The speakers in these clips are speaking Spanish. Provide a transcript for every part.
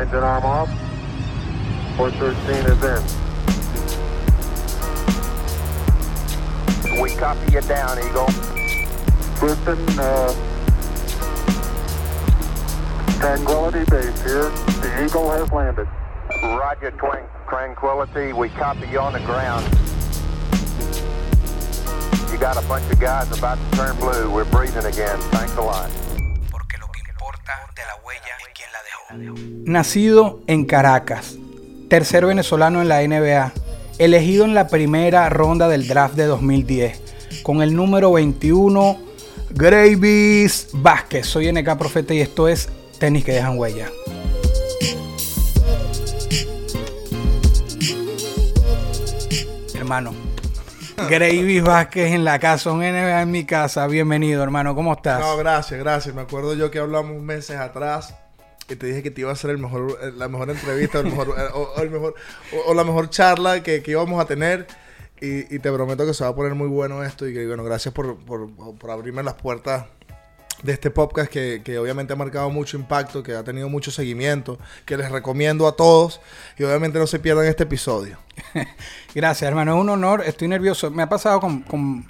Engine arm off. 413 is in. We copy you down, Eagle. Houston, uh, Tranquility Base here. The Eagle has landed. Roger, Twin Tranquility. We copy you on the ground. You got a bunch of guys about to turn blue. We're breathing again. Thanks a lot. Nacido en Caracas, tercer venezolano en la NBA, elegido en la primera ronda del draft de 2010, con el número 21, Gravis Vázquez. Soy NK Profeta y esto es Tenis que dejan huella. Hermano, Gravis Vázquez en la casa, un NBA en mi casa. Bienvenido, hermano. ¿Cómo estás? No, gracias, gracias. Me acuerdo yo que hablamos meses atrás y te dije que te iba a hacer el mejor, eh, la mejor entrevista el mejor, eh, o, o el mejor, o, o la mejor charla que, que íbamos a tener. Y, te prometo que se va a poner muy bueno esto. Y que, bueno, gracias por, por, abrirme las puertas de este podcast que, que obviamente ha marcado mucho impacto, que ha tenido mucho seguimiento, que les recomiendo a todos. Y obviamente no se pierdan este episodio. Gracias, hermano. Es un honor. Estoy nervioso. Me ha pasado con,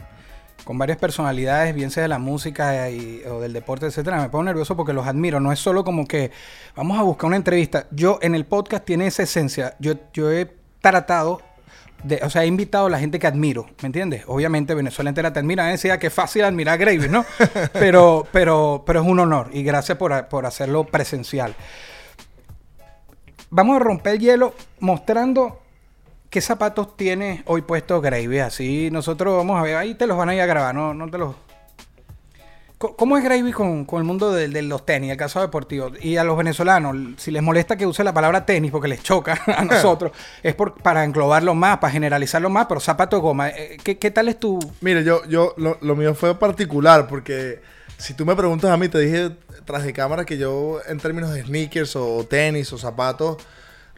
con varias personalidades, bien sea de la música y- o del deporte, etcétera. Me pongo nervioso porque los admiro. No es solo como que vamos a buscar una entrevista. Yo en el podcast tiene esa esencia. Yo, yo he tratado. De, o sea, he invitado a la gente que admiro, ¿me entiendes? Obviamente Venezuela entera te admira, decía que es fácil admirar a Gravis, ¿no? pero, pero, pero es un honor y gracias por, por hacerlo presencial. Vamos a romper el hielo mostrando qué zapatos tiene hoy puesto Gravy. Así nosotros vamos a ver, ahí te los van a ir a grabar, no, no te los. ¿Cómo es Gravy con, con el mundo de, de los tenis, el calzado deportivo? Y a los venezolanos, si les molesta que use la palabra tenis porque les choca a nosotros, es por, para englobarlo más, para generalizarlo más, pero zapato de goma. eh, ¿Qué, qué tal es tu...? Mire, yo, yo, lo, lo mío fue particular porque si tú me preguntas a mí, te dije tras de cámara que yo en términos de sneakers o tenis o zapatos,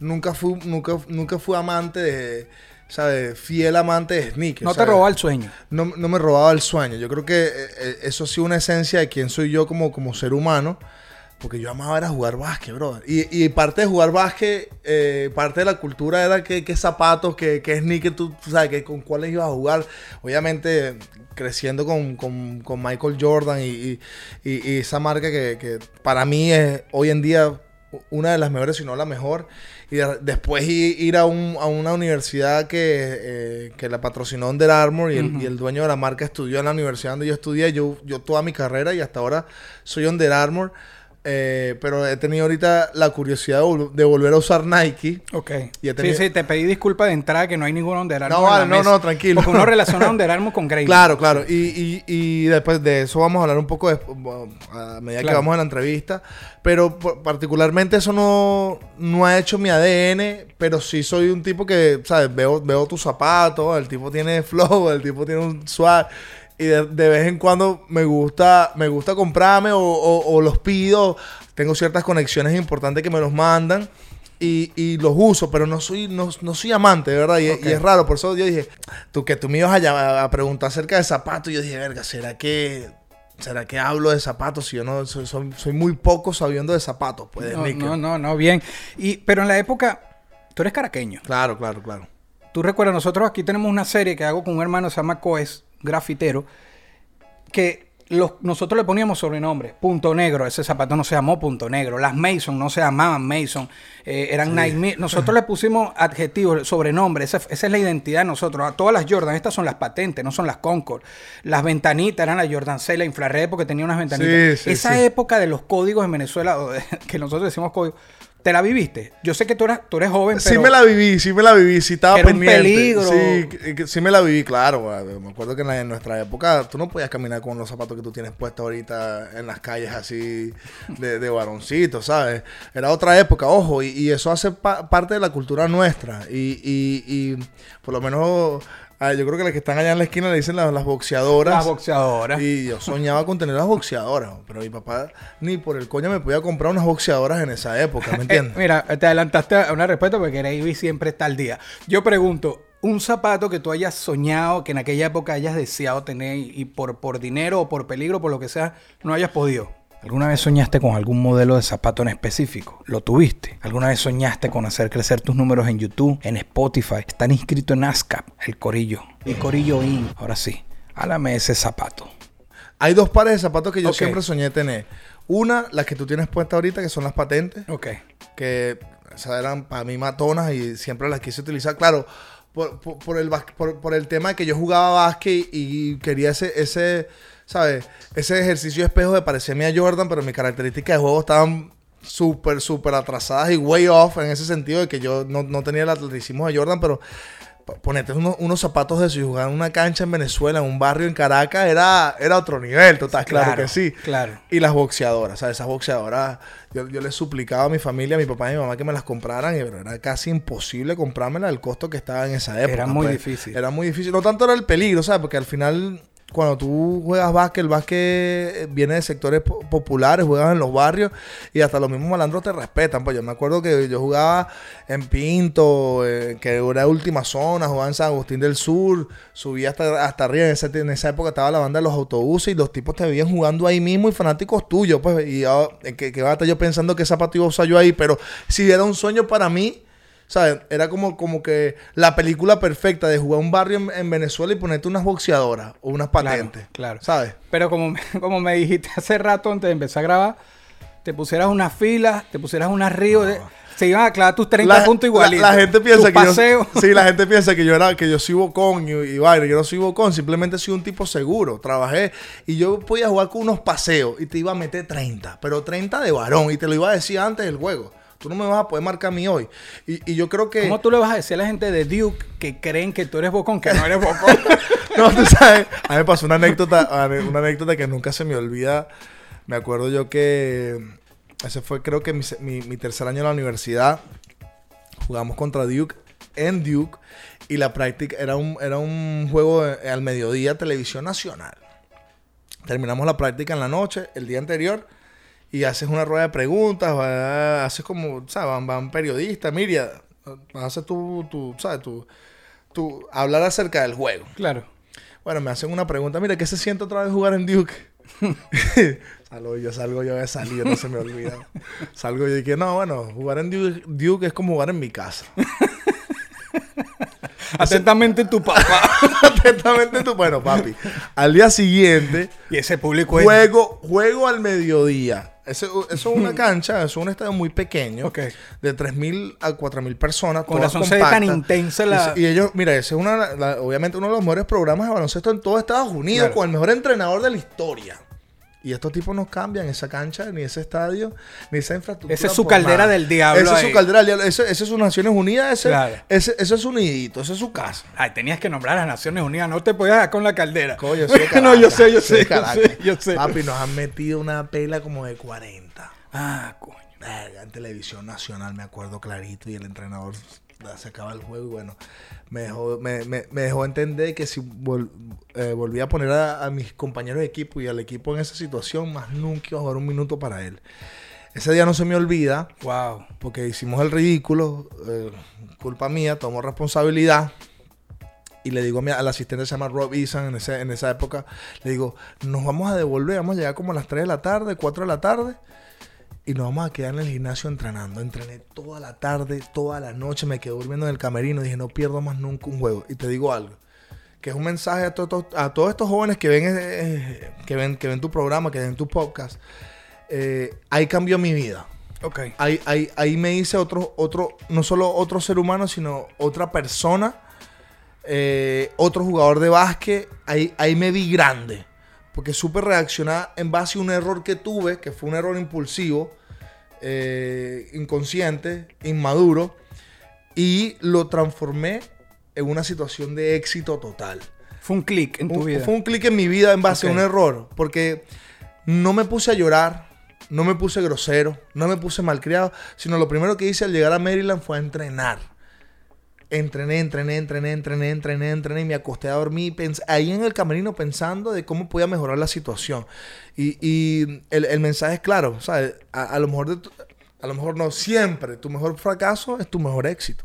nunca fui, nunca, nunca fui amante de, ¿sabes? Fiel amante de sneakers. No te robó el sueño. no, no me robaba el sueño. Yo creo que eh, eh, eso ha sido una esencia de quién soy yo como, como ser humano. Porque yo amaba era jugar básquet, brother. Y, y parte de jugar básquet, eh, parte de la cultura era qué, qué zapatos, qué, qué sneakers, tú, tú sabes, que, con cuáles ibas a jugar. Obviamente, creciendo con, con- con Michael Jordan y, y- y- y esa marca que, que para mí es hoy en día una de las mejores, si no la mejor. Y de- después ir a, un- a una universidad que, eh, que la patrocinó Under Armour y el, y el dueño de la marca estudió en la universidad donde yo estudié. Yo, yo toda mi carrera y hasta ahora soy Under Armour. Eh, pero he tenido ahorita la curiosidad de, vol- de volver a usar Nike. Ok. Y he Sí, tenido- sí, te pedí disculpas de entrada que no hay ningún Under Armour No, vale, no, mesa. no, tranquilo. Porque uno relaciona Under Armour con Gravy. Claro, claro. Y, y- y después de eso vamos a hablar un poco de- a medida que Claro. vamos en la entrevista. Pero particularmente eso no, no ha hecho mi ADN, pero sí soy un tipo que, ¿sabes? Veo, veo tus zapatos, el tipo tiene flow, el tipo tiene un swag. Y de, de vez en cuando me gusta, me gusta comprarme o, o- o los pido. Tengo ciertas conexiones importantes que me los mandan. Y, y los uso, pero no soy, no, no soy amante, de verdad. Y, y es raro, por eso yo dije, tú que tú me ibas a, a preguntar acerca de zapatos. Y yo dije, verga, ¿será que, ¿será que hablo de zapatos? Si yo no, soy, soy, soy muy poco sabiendo de zapatos, pues, No, no, no, no, bien. Y, pero en la época, tú eres caraqueño. Claro, claro, claro. Tú recuerdas, nosotros aquí tenemos una serie que hago con un hermano que se llama Coes, grafitero, que los- nosotros le poníamos sobrenombre. Punto Negro, ese zapato no se llamó Punto Negro. Las Mason no se llamaban Mason, eh, eran. Mi- Nosotros le pusimos adjetivos, sobrenombre. Esa, esa es la identidad de nosotros. A todas las Jordan, estas son las patentes, no son las Concord. Las ventanitas eran la Jordan 6, la infrared, porque tenía unas ventanitas. Sí, sí, esa época de los códigos en Venezuela, que nosotros decimos códigos, ¿te la viviste? Yo sé que tú eres, tú eres joven, pero... Sí me la viví, sí me la viví, sí estaba Era un pendiente. peligro. Sí, sí me la viví, claro. güey. Me acuerdo que en, la- en nuestra época tú no podías caminar con los zapatos que tú tienes puestos ahorita en las calles así de, de varoncito, ¿sabes? Era otra época, ojo, y, y eso hace pa- parte de la cultura nuestra. Y, y- y por lo menos, ah, yo creo que las que están allá en la esquina le dicen las, las boxeadoras. Las boxeadoras. Y yo soñaba con tener las boxeadoras, pero mi papá ni por el coño me podía comprar unas boxeadoras en esa época, ¿me entiendes? Eh, mira, te adelantaste a una respuesta porque Gravy siempre está al día. Yo pregunto, un zapato que tú hayas soñado, que en aquella época hayas deseado tener y por, por dinero o por peligro, por lo que sea, no hayas podido. ¿Alguna vez soñaste con algún modelo de zapato en específico? ¿Lo tuviste? ¿Alguna vez soñaste con hacer crecer tus números en YouTube, en Spotify? Están inscritos en ASCAP, el Corillo. El Corillo In. Ahora sí, álame ese zapato. Hay dos pares de zapatos que yo siempre soñé tener. Una, las que tú tienes puesta ahorita, que son las patentes. Ok. que eran para mí matonas y siempre las quise utilizar. Claro, por, por- por el, bas- por, por el tema de que yo jugaba básquet y quería ese, ese, ¿sabes? Ese ejercicio de espejo de parecerme a Jordan, pero mis características de juego estaban súper, súper atrasadas y way off en ese sentido de que yo no, no tenía el atleticismo de Jordan, pero ponerte unos, unos zapatos de eso y jugar en una cancha en Venezuela, en un barrio en Caracas, era, era otro nivel, total, claro, Claro, que sí. claro. Y las boxeadoras, ¿sabes? Esas boxeadoras, yo, yo les suplicaba a mi familia, a mi papá y a mi mamá que me las compraran, y era casi imposible comprármelas el costo que estaba en esa época. Era muy pues. difícil. Era muy difícil. No tanto era el peligro, ¿sabes? Porque al final, cuando tú juegas básquet, el básquet viene de sectores po- populares, juegas en los barrios, y hasta los mismos malandros te respetan. Pues yo me acuerdo que yo jugaba en Pinto, eh, que era última zona, jugaba en San Agustín del Sur, subía hasta, hasta arriba. En esa, en esa época estaba la banda de los autobuses y los tipos te veían jugando ahí mismo y fanáticos tuyos. Pues, y yo, eh, que, que va a estar yo pensando que zapato iba a yo ahí, pero si era un sueño para mí. ¿Sabes? Era como, como que la película perfecta de jugar un barrio en, en Venezuela y ponerte unas boxeadoras o unas patentes. claro. ¿Sabes? Pero como, me- como me dijiste hace rato antes de empezar a grabar, te pusieras una fila, te pusieras una río, de- se iban a clavar tus 30 puntos igualitos. La, la gente piensa que yo, sí, la gente piensa que yo era que yo soy bocón y, y vaina. Yo no soy bocón, simplemente soy un tipo seguro. Trabajé y yo podía jugar con unos paseos y te iba a meter 30, pero 30 de varón y te lo iba a decir antes del juego. Tú no me vas a poder marcar a mí hoy. Y, y yo creo que ¿Cómo tú le vas a decir a la gente de Duke que creen que tú eres bocón, que no eres bocón? No, tú sabes, a mí me pasó una anécdota, una anécdota que nunca se me olvida. Me acuerdo yo que ese fue creo que mi, mi tercer año en la universidad. Jugamos contra Duke en Duke y la práctica era un, era un juego eh, al mediodía, televisión nacional. Terminamos la práctica en la noche, el día anterior, y haces una rueda de preguntas, va- haces como, ¿sabes? Van, van periodistas, Miriam, haces tu, tu, ¿sabes? Tu, tu, hablar acerca del juego. claro. Bueno, me hacen una pregunta. Mira, ¿qué se siente otra vez jugar en Duke? salgo yo, salgo yo de salir, no se me olvida. Salgo yo y que no, bueno, jugar en Duke, Duke es como jugar en mi casa. Atentamente tu papá. Atentamente tú. Bueno, papi. Al día siguiente, y ese público es... juego, juego al mediodía. Eso, eso es una cancha, eso es un estadio muy pequeño. Ok. De 3.000 a 4.000 personas. Con razón se tan intensa la- Y, y ellos, mira, ese es una, la- obviamente uno de los mejores programas de baloncesto en todo Estados Unidos, Claro. con el mejor entrenador de la historia. Y estos tipos no cambian esa cancha, ni ese estadio, ni esa infraestructura. Esa es su por caldera nada. del diablo Esa es su caldera del diablo. Ese es sus Naciones Unidas. Ese, Claro. ese, ese es su nidito. Ese es su casa. Ay, tenías que nombrar a las Naciones Unidas, no te podías dar con la caldera. Coño, no, yo sé, yo sé, yo sé, yo sé. Papi, nos han metido una pela como de 40. Ah, coño. En televisión nacional me acuerdo clarito y el entrenador se acaba el juego y bueno, me dejó, me, me- me dejó entender que si vol- eh, volvía a poner a, a mis compañeros de equipo y al equipo en esa situación, más nunca iba a jugar un minuto para él. Ese día no se me olvida Wow. porque hicimos el ridículo, eh, culpa mía, tomo responsabilidad. Y le digo a mi, al asistente, se llama Rob Eason, en, ese- en esa época, le digo, nos vamos a devolver, vamos a llegar como a las 3 de la tarde, 4 de la tarde, y nos vamos a quedar en el gimnasio entrenando. Entrené toda la tarde, toda la noche, me quedé durmiendo en el camerino, dije, no pierdo más nunca un juego. Y te digo algo, que es un mensaje a, to- to- a todos estos jóvenes que ven, eh, que, ven, que ven tu programa, que ven tu podcast. Eh, ahí cambió mi vida. Ok. Ahí, ahí, ahí me hice otro, otro, no solo otro ser humano, sino otra persona, eh, otro jugador de básquet. Ahí, ahí me vi grande. Porque supe reaccionar en base a un error que tuve, que fue un error impulsivo, eh, inconsciente, inmaduro, y lo transformé en una situación de éxito total. Fue un clic en tu Un- vida. Fue un clic en mi vida en base a un error. Porque no me puse a llorar, no me puse grosero, no me puse malcriado, sino lo primero que hice al llegar a Maryland fue a entrenar. Entrené, entrené, entrené, entrené, entrené, entrené y me acosté a dormir ahí en el camerino pensando de cómo podía mejorar la situación. Y, y el, el mensaje es claro, ¿sabes? A, a lo mejor de tu- a lo mejor no siempre, tu mejor fracaso es tu mejor éxito.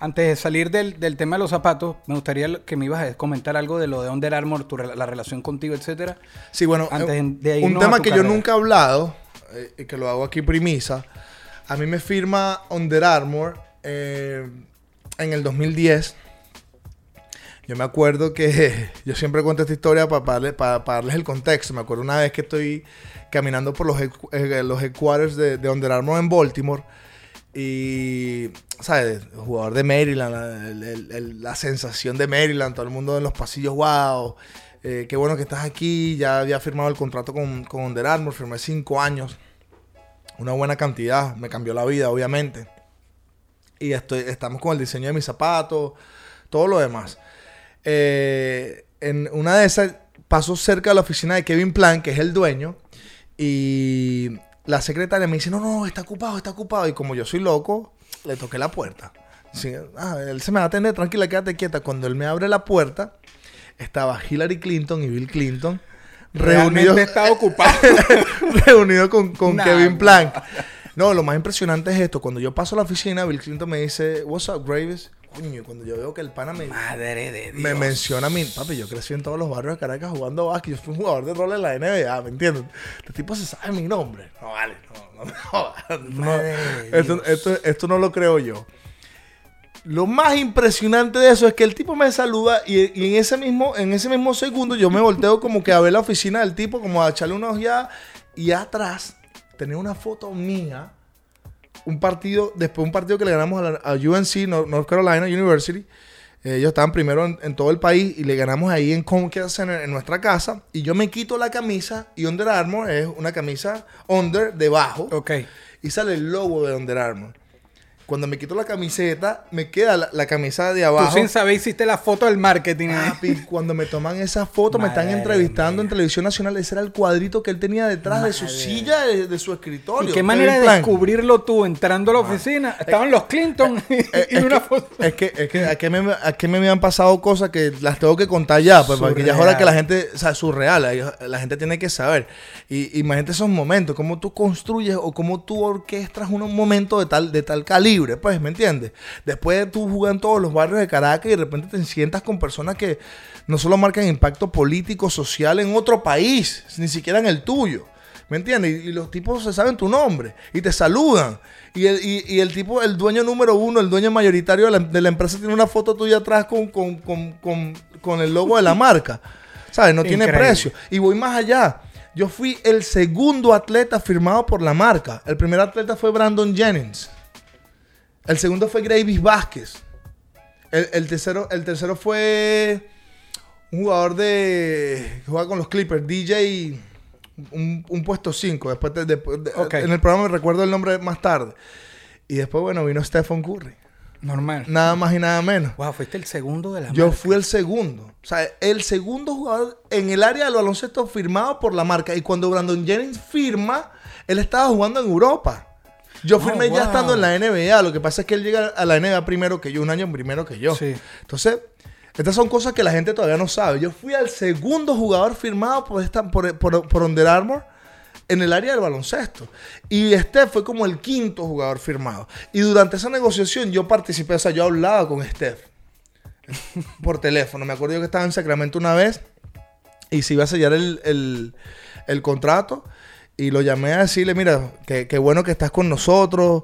Antes de salir del, del tema de los zapatos, me gustaría que me ibas a comentar algo de lo de Under Armour, tu, la relación contigo, etcétera. Sí, bueno, Antes eh, de un tema que yo nunca he hablado, eh, y que lo hago aquí primisa, a mí me firma Under Armour eh, en el 2010. Yo me acuerdo que yo siempre cuento esta historia para, darle- para- para darles el contexto. Me acuerdo una vez que estoy caminando por los, eh, los headquarters de, de Under Armour en Baltimore y, ¿sabes? El jugador de Maryland, la, el- el- el- la sensación de Maryland, todo el mundo en los pasillos, wow. eh, qué bueno que estás aquí. Ya había firmado el contrato con, con Under Armour, firmé cinco años. Una buena cantidad, me cambió la vida, obviamente. Y estoy, estamos con el diseño de mis zapatos, todo lo demás. Eh, en una de esas paso cerca de la oficina de Kevin Plan, que es el dueño, y la secretaria me dice, no, no, está ocupado, está ocupado. Y como yo soy loco, le toqué la puerta. Sí, ah, él se me va a atender, tranquila, quédate quieta. Cuando él me abre la puerta, estaba Hillary Clinton y Bill Clinton reunidos, Realmente está ocupado. reunido con, con Nah, Kevin Plank. No, lo más impresionante es esto. Cuando yo paso a la oficina, Bill Clinton me dice, What's up, Graves? Coño, cuando yo veo que el pana me, Madre de Dios. me menciona a mí, papi, yo crecí en todos los barrios de Caracas jugando básquet. Yo fui un jugador de rol en la NBA, ¿me entiendes? Este tipo se sabe mi nombre. No vale, no, no. No, Madre de esto, esto, esto no lo creo yo. Lo más impresionante de eso es que el tipo me saluda y, y en, ese mismo, en ese mismo segundo yo me volteo como que a ver la oficina del tipo, como a echarle una ojeada. Y atrás tenía una foto mía. Un partido, después un partido que le ganamos a, la- a UNC, Nor- North Carolina University. Eh, ellos estaban primero en, en todo el país y le ganamos ahí en Comcast Center en nuestra casa. Y yo me quito la camisa y Under Armour es una camisa under debajo Ok. y sale el logo de Under Armour. Cuando me quito la camiseta, me queda la, la camisa de Tú abajo. sin saber hiciste la foto del marketing. ¿eh? Papi, cuando me toman esa foto, me están entrevistando en televisión nacional. Ese era el cuadrito que él tenía detrás de su silla, de, de su escritorio. ¿Y qué manera de descubrirlo tú entrando a la oficina? Estaban los Clinton y, Eh, y es, una que, foto. es que, es que aquí me, aquí me habían pasado cosas que las tengo que contar ya, pues, porque ya es hora que la gente, o sea, surreal, la gente tiene que saber. Y imagínate esos momentos, cómo tú construyes o cómo tú orquestas un momento de tal, de tal pues, ¿me entiendes? Después de tú jugar en todos los barrios de Caracas y de repente te sientas con personas que no solo marcan impacto político, social en otro país, ni siquiera en el tuyo. ¿Me entiendes? Y, y los tipos se saben tu nombre y te saludan. Y el, y, y el tipo, el dueño número uno, el dueño mayoritario de la, de la empresa, tiene una foto tuya atrás con, con, con, con, el logo de la marca. ¿Sabes? No tiene precio. Y voy más allá. Yo fui el segundo atleta firmado por la marca. El primer atleta fue Brandon Jennings. El segundo fue Gravis Vázquez. El, el tercero, el tercero fue un jugador de que juega con los Clippers, DJ, un, un puesto 5. Después, de- de- en el programa me recuerdo el nombre más tarde. Y después, bueno, vino Stephen Curry. Normal. Nada más y nada menos. Wow, fuiste el segundo de la Yo marca. fui el segundo. O sea, el segundo jugador en el área del baloncesto firmado por la marca. Y cuando Brandon Jennings firma, él estaba jugando en Europa. Yo Oh, firmé ya wow. estando en la NBA. Lo que pasa es que él llega a la NBA primero que yo, un año primero que yo. Sí. Entonces, estas son cosas que la gente todavía no sabe. Yo fui al segundo jugador firmado por, esta, por, por, por Under Armour en el área del baloncesto. Y Steph fue como el quinto jugador firmado. Y durante esa negociación yo participé, o sea, yo hablaba con Steph por teléfono. Me acuerdo yo que estaba en Sacramento una vez y se iba a sellar el, el- el contrato y lo llamé a decirle, mira, que, que bueno que estás con nosotros,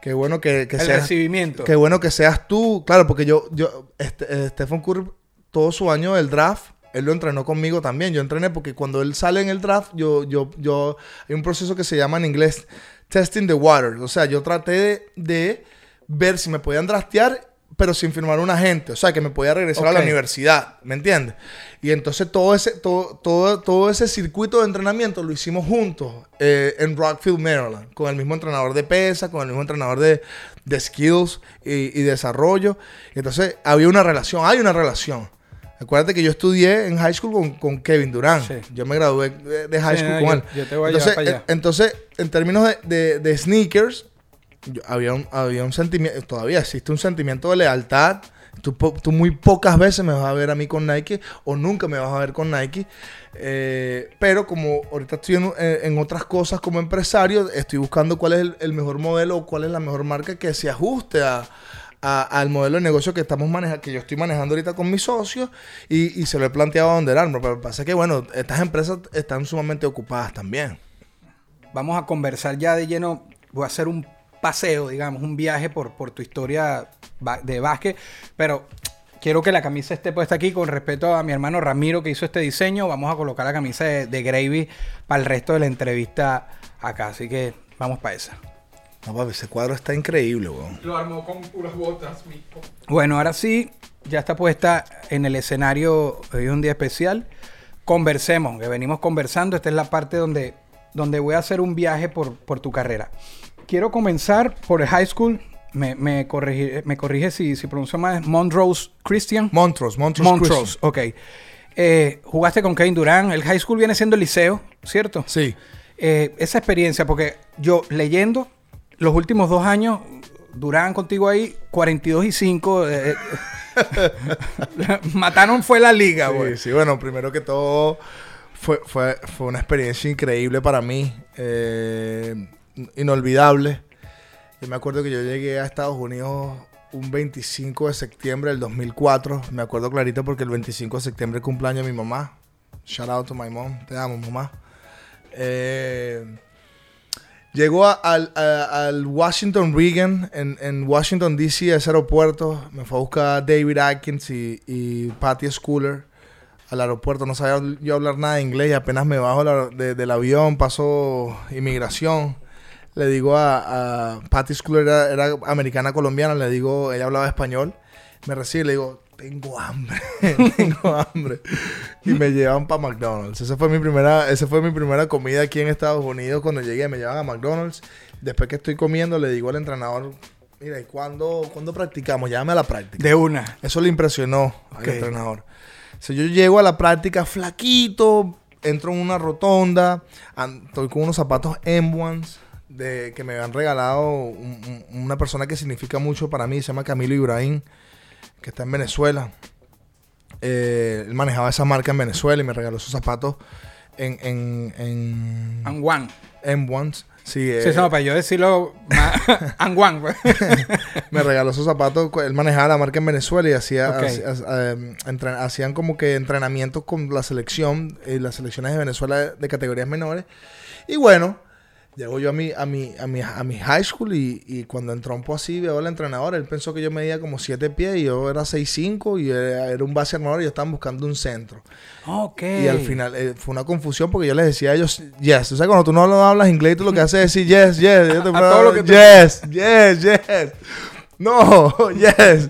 que bueno que, que El seas... recibimiento. Qué bueno que seas tú. Claro, porque yo, yo, este, eh, Stephen Curry, todo su año del draft, él lo entrenó conmigo también. Yo entrené porque cuando él sale en el draft, yo, yo, yo, hay un proceso que se llama en inglés testing the water. O sea, yo traté de, de ver si me podían draftear, pero sin firmar un agente. O sea, que me podía regresar a la universidad. ¿Me entiendes? Y entonces todo ese, todo, todo, todo ese circuito de entrenamiento lo hicimos juntos eh, en Rockfield, Maryland, con el mismo entrenador de pesa, con el mismo entrenador de, de skills y, y desarrollo. Y entonces había una relación, hay una relación. Acuérdate que yo estudié en high school con, con Kevin Durant. Sí. Yo me gradué de, de high Sí, school no, con yo- él. yo te voy a entonces, para allá. entonces, en términos de, de- de sneakers, había un, había un sentimiento, todavía existe un sentimiento de lealtad. Tú, tú muy pocas veces me vas a ver a mí con Nike o nunca me vas a ver con Nike. Eh, pero como ahorita estoy en, en- otras cosas como empresario, estoy buscando cuál es el, mejor modelo o cuál es la mejor marca que se ajuste a, a- al modelo de negocio que estamos manejando, que yo estoy manejando ahorita con mis socios y, y se lo he planteado a Under Armour. Pero pasa que, bueno, estas empresas están sumamente ocupadas también. Vamos a conversar ya de lleno. Voy a hacer un paseo, digamos, un viaje por, por tu historia de básquet. Pero quiero que la camisa esté puesta aquí con respeto a mi hermano Ramiro que hizo este diseño. Vamos a colocar la camisa de, de Gravy para el resto de la entrevista acá. Así que vamos para esa. No, papi, ese cuadro está increíble, weón. Lo armó con puras botas, mijo. Bueno, ahora sí, ya está puesta en el escenario. Hoy es un día especial. Conversemos, que venimos conversando. Esta es la parte donde, donde voy a hacer un viaje por, por tu carrera. Quiero comenzar por el high school. Me, me, corrigi- me corrige si, si pronuncio mal. Montrose Christian. Montrose, Montrose. Montrose, ok. Eh, jugaste con Kevin Durant. El high school viene siendo el liceo, ¿cierto? Sí. Eh, esa experiencia, porque yo leyendo los últimos dos años, Durán contigo ahí, 42 y 5. eh, eh, mataron fue la liga, güey. Sí, sí, bueno, primero que todo, fue, fue, fue una experiencia increíble para mí, eh, inolvidable. Yo me acuerdo que yo llegué a Estados Unidos un 25 de septiembre del 2004. Me acuerdo clarito porque el 25 de septiembre cumpleaños de mi mamá. Shout out to my mom. Te amo, mamá. Eh, Llegó al, Washington Reagan en, en Washington DC, ese aeropuerto. Me fue a buscar David Atkins y, y Patty Schooler al aeropuerto. No sabía yo hablar nada de inglés y apenas me bajo de- del avión, paso inmigración. Le digo a, a Patty Schooler, era, era americana colombiana, le digo, ella hablaba español. Me recibe y le digo, tengo hambre, tengo hambre. Y me llevan para McDonald's. Esa fue mi primera, esa fue mi primera comida aquí en Estados Unidos. Cuando llegué, me llevan a McDonald's. Después que estoy comiendo, le digo al entrenador, mira, ¿y cuándo, cuándo practicamos? Llámame a la práctica. De una. Eso le impresionó al entrenador. O sea, yo llego a la práctica flaquito, entro en una rotonda, estoy con unos zapatos M1s de, que me han regalado un- un- una persona que significa mucho para mí, se llama Camilo Ibrahim, que está en Venezuela. Eh, él manejaba esa marca en Venezuela y me regaló esos zapatos en, en, en And one. M1s. Sí, Sí, eh, no, para yo decirlo one, güey. me regaló esos zapatos. Él manejaba la marca en Venezuela y hacía, em, hacían como que entrenamientos con la selección, eh, las selecciones de Venezuela de, de categorías menores. Y bueno, llego yo a mi, a mi, a mi, a mi high school y, y cuando entrompo así, veo al entrenador. Él pensó que yo medía como 7 pies y yo era 6'5 y era, era un base armador y yo estaba buscando un centro. Ok. Y al final eh, fue una confusión porque yo les decía a ellos, yes. O sea, cuando tú no hablas inglés, tú lo que haces es decir yes, yes. Yo te A puedo- todo lo que te- yes, yes, yes. No, yes.